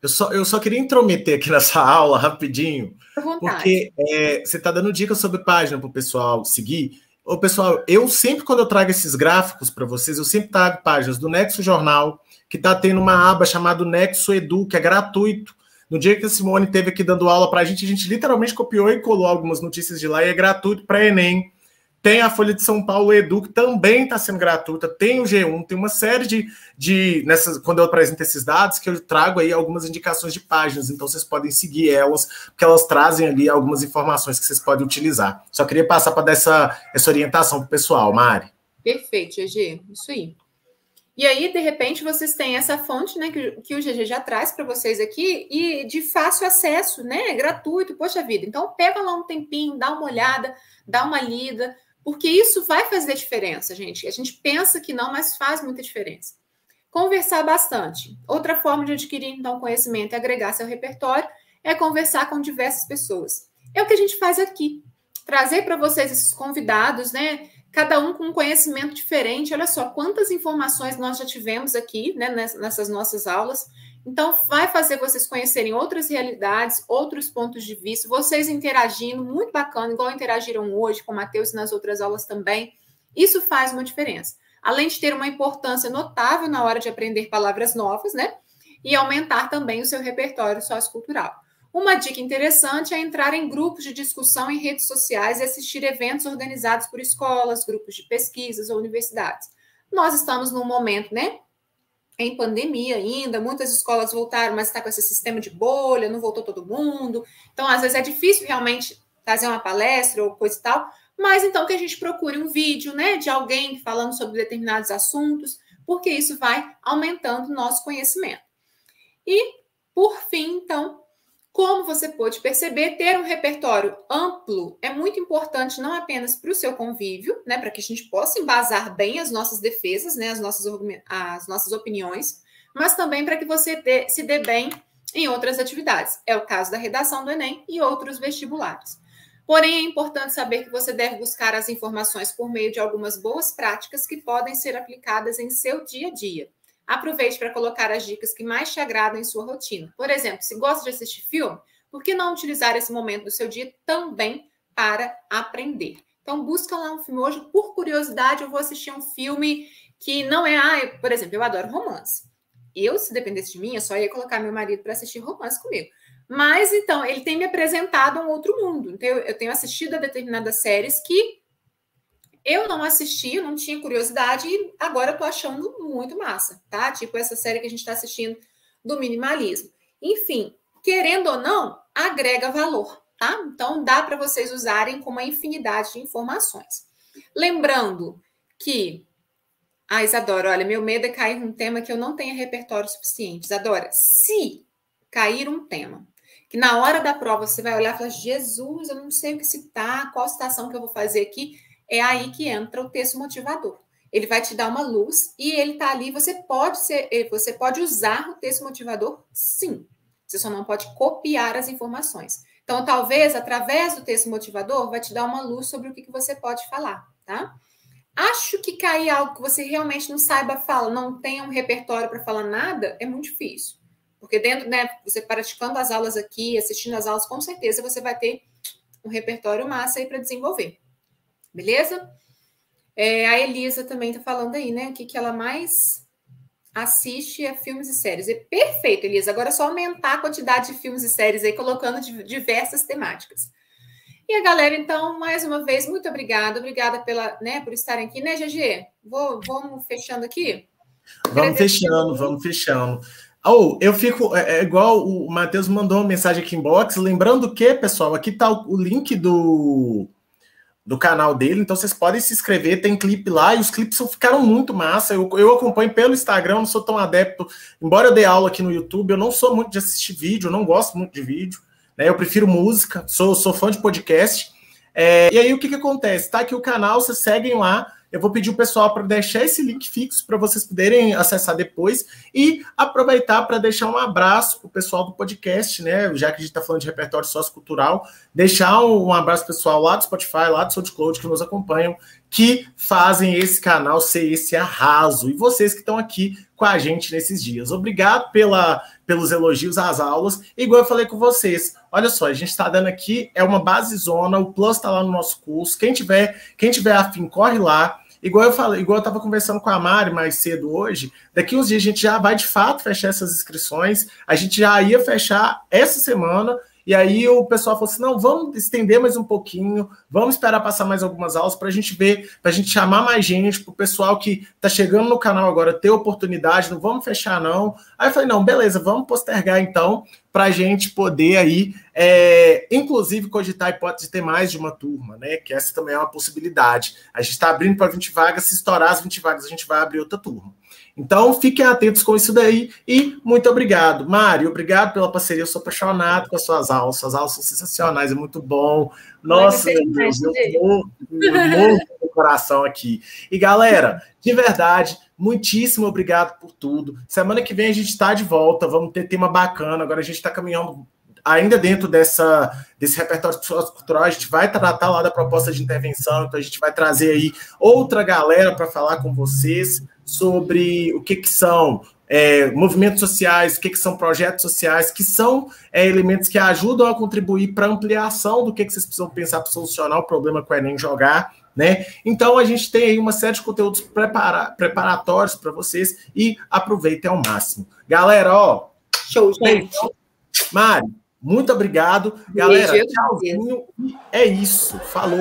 Eu só, eu só queria intrometer aqui nessa aula rapidinho, porque é, você está dando dicas sobre página para o pessoal seguir. Ô, pessoal, eu sempre, quando eu trago esses gráficos para vocês, eu sempre trago páginas do Nexo Jornal, que está tendo uma aba chamada Nexo Edu, que é gratuito. No dia que a Simone teve aqui dando aula para a gente, a gente literalmente copiou e colou algumas notícias de lá e é gratuito para Enem. Tem a Folha de São Paulo Edu, que também está sendo gratuita. Tem o G1, tem uma série de. de nessas, quando eu apresento esses dados, que eu trago aí algumas indicações de páginas. Então vocês podem seguir elas, porque elas trazem ali algumas informações que vocês podem utilizar. Só queria passar para dar essa, essa orientação para o pessoal, Mari. Perfeito, GG. Isso aí. E aí, de repente, vocês têm essa fonte, né, que, que o GG já traz para vocês aqui, e de fácil acesso, né, gratuito, poxa vida. Então, pega lá um tempinho, dá uma olhada, dá uma lida, porque isso vai fazer diferença, gente. A gente pensa que não, mas faz muita diferença. Conversar bastante. Outra forma de adquirir, então, conhecimento e agregar seu repertório é conversar com diversas pessoas. É o que a gente faz aqui. Trazer para vocês esses convidados, né? Cada um com um conhecimento diferente. Olha só quantas informações nós já tivemos aqui, né, nessas nossas aulas. Então, vai fazer vocês conhecerem outras realidades, outros pontos de vista, vocês interagindo, muito bacana, igual interagiram hoje com o Matheus e nas outras aulas também. Isso faz uma diferença. Além de ter uma importância notável na hora de aprender palavras novas, né? E aumentar também o seu repertório sociocultural. Uma dica interessante é entrar em grupos de discussão em redes sociais e assistir eventos organizados por escolas, grupos de pesquisas ou universidades. Nós estamos num momento, né, em pandemia ainda, muitas escolas voltaram, mas está com esse sistema de bolha, não voltou todo mundo. Então, às vezes é difícil realmente fazer uma palestra ou coisa e tal, mas então que a gente procure um vídeo, né, de alguém falando sobre determinados assuntos, porque isso vai aumentando o nosso conhecimento. E, por fim, então, como você pode perceber, ter um repertório amplo é muito importante não apenas para o seu convívio, né, para que a gente possa embasar bem as nossas defesas, né, as nossas, as nossas opiniões, mas também para que você dê, se dê bem em outras atividades. É o caso da redação do Enem e outros vestibulares. Porém, é importante saber que você deve buscar as informações por meio de algumas boas práticas que podem ser aplicadas em seu dia a dia. Aproveite para colocar as dicas que mais te agradam em sua rotina. Por exemplo, se gosta de assistir filme, por que não utilizar esse momento do seu dia também para aprender? Então, busca lá um filme. Hoje, por curiosidade, eu vou assistir um filme que não é. Ah, por exemplo, eu adoro romance. Eu, se dependesse de mim, eu só ia colocar meu marido para assistir romance comigo. Mas, então, ele tem me apresentado um outro mundo. Então, eu tenho assistido a determinadas séries que eu não assisti, eu não tinha curiosidade e agora eu tô achando muito massa, tá? Tipo essa série que a gente está assistindo do minimalismo. Enfim, querendo ou não, agrega valor, tá? Então dá para vocês usarem com uma infinidade de informações. Lembrando que ah, Isadora, olha, meu medo é cair num tema que eu não tenha repertório suficiente. Isadora, se cair um tema que na hora da prova você vai olhar e falar: Jesus, eu não sei o que citar, qual citação que eu vou fazer aqui é aí que entra o texto motivador. Ele vai te dar uma luz e ele está ali. Você pode ser, eh, você pode usar o texto motivador, sim. Você só não pode copiar as informações. Então, talvez através do texto motivador vai te dar uma luz sobre o que, que você pode falar, tá? Acho que cair algo que você realmente não saiba falar, não tenha um repertório para falar nada, é muito difícil. Porque dentro, né, você praticando as aulas aqui, assistindo as aulas, com certeza você vai ter um repertório massa aí para desenvolver. Beleza? É, a Elisa também está falando aí, né? O que, que ela mais assiste a filmes e séries. É perfeito, Elisa. Agora é só aumentar a quantidade de filmes e séries aí, colocando diversas temáticas. E a galera, então, mais uma vez, muito obrigada. Obrigada pela, né, por estarem aqui, né, GG? Vou, vamos fechando aqui? Vamos fechando, vamos fechando. Oh, eu fico é, é igual o Matheus mandou uma mensagem aqui em box, lembrando que, pessoal, aqui está o, o link do do canal dele, então vocês podem se inscrever, tem clipe lá, e os clipes ficaram muito massa. Eu, eu acompanho pelo Instagram, não sou tão adepto, embora eu dê aula aqui no YouTube, eu não sou muito de assistir vídeo, não gosto muito de vídeo, né? Eu prefiro música, sou, sou fã de podcast. É, e aí o que, que acontece? Tá aqui o canal, vocês seguem lá, eu vou pedir o pessoal para deixar esse link fixo para vocês poderem acessar depois e aproveitar para deixar um abraço para o pessoal do podcast, né? Já que a gente está falando de repertório sociocultural, deixar um, abraço pessoal lá do Spotify, lá do SoundCloud que nos acompanham, que fazem esse canal ser esse arraso. E vocês que estão aqui com a gente nesses dias. Obrigado pela, pelos elogios às aulas. Igual eu falei com vocês, olha só, a gente está dando aqui, é uma base zona, o Plus está lá no nosso curso. Quem tiver, quem tiver afim, corre lá. Igual eu falei, igual eu estava conversando com a Mari mais cedo hoje, daqui uns dias a gente já vai de fato fechar essas inscrições. A gente já ia fechar essa semana, e aí o pessoal falou assim: não, vamos estender mais um pouquinho, vamos esperar passar mais algumas aulas para a gente ver, para a gente chamar mais gente, para o pessoal que está chegando no canal agora ter oportunidade, não vamos fechar, não. Aí eu falei, não, beleza, vamos postergar então, para a gente poder aí, é, inclusive, cogitar a hipótese de ter mais de uma turma, né? Que essa também é uma possibilidade. A gente está abrindo para 20 vagas, se estourar as 20 vagas, a gente vai abrir outra turma. Então, fiquem atentos com isso daí e muito obrigado. Mário, obrigado pela parceria. Eu sou apaixonado com as suas aulas. Suas aulas são sensacionais, é muito bom. Nossa, meu Deus, eu morro, do coração aqui. E galera, de verdade, muitíssimo obrigado por tudo. Semana que vem a gente está de volta, vamos ter tema bacana. Agora a gente está caminhando ainda dentro dessa, desse repertório cultural, a gente vai tratar lá da proposta de intervenção, então a gente vai trazer aí outra galera para falar com vocês sobre o que, que são é, movimentos sociais, o que, que são projetos sociais, que são é, elementos que ajudam a contribuir para a ampliação do que, que vocês precisam pensar para solucionar o problema com o Enem jogar. Né? Então a gente tem aí uma série de conteúdos prepara preparatórios para vocês e aproveitem ao máximo. Galera, ó, show, gente. Mari, muito obrigado. Galera, tchauzinho. É isso. Falou!